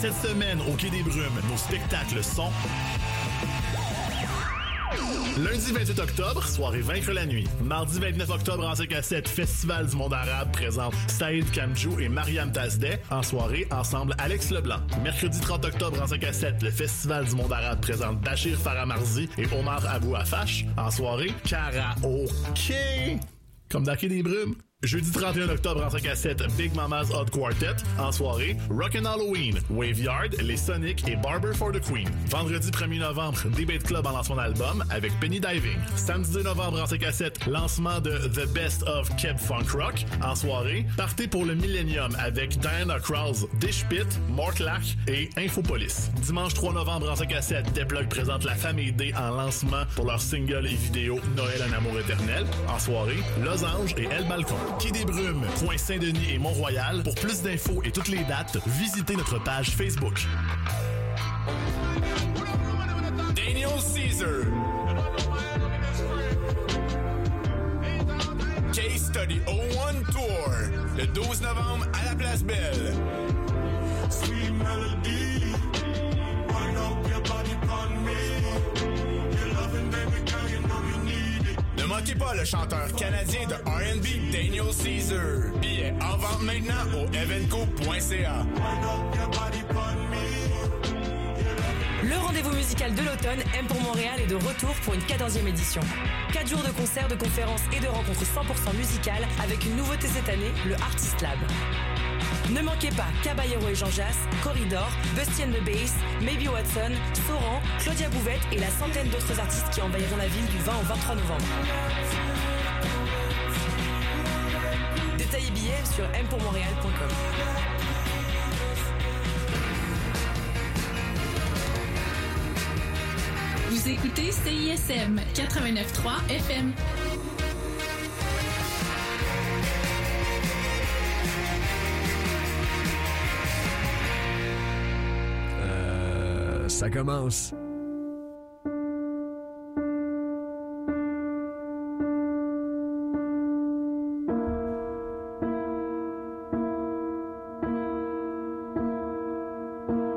[SPEAKER 9] Cette semaine, au Quai des Brumes, nos spectacles sont... Lundi 28 octobre, soirée Vaincre la nuit. Mardi 29 octobre, en 5 à 7, Festival du monde arabe présente Saïd Kamjou et Mariam Tazdeh. En soirée, ensemble Alex Leblanc. Mercredi 30 octobre, en 5 à 7, le Festival du monde arabe présente Bachir Faramarzi et Omar Abou Afash. En soirée, karaoké. Comme dans Quai des Brumes. Jeudi 31 octobre en 5 à 7, Big Mama's Odd Quartet. En soirée, Rockin' Halloween, Waveyard, Les Sonic et Barber for the Queen. Vendredi 1er novembre, Debate Club en lancement d'album avec Penny Diving. Samedi 2 novembre en 5 à 7, lancement de The Best of Kev Funk Rock. En soirée, Partez pour le Millennium avec Diana Krause, Dish Pit, Mortlach et Infopolis. Dimanche 3 novembre en 5 à 7, Deplug présente La Famille D en lancement pour leur single et vidéo Noël un amour éternel. En soirée, Losange et El Balcon. Quai des Brumes, Coin Saint-Denis et Mont-Royal. Pour plus d'infos et toutes les dates, visitez notre page Facebook.
[SPEAKER 12] Daniel Caesar. Case Study 01 Tour. Le 12 novembre à la Place Belle. Pas le chanteur canadien de R&B Daniel Caesar. Billets en vente maintenant au evenco.ca.
[SPEAKER 24] Le rendez-vous musical de l'automne, M pour Montréal, est de retour pour une 14e édition. 4 jours de concerts, de conférences et de rencontres 100% musicales avec une nouveauté cette année, le Artist Lab. Ne manquez pas Caballero et Jean Jass, Corridor, Busty and the Bass, Maybe Watson, Soran, Claudia Bouvette et la centaine d'autres artistes qui envahiront la ville du 20 au 23 novembre. Détails et billets sur mpourmontréal.com.
[SPEAKER 25] Vous écoutez CISM 89.3 FM.
[SPEAKER 26] Ça commence.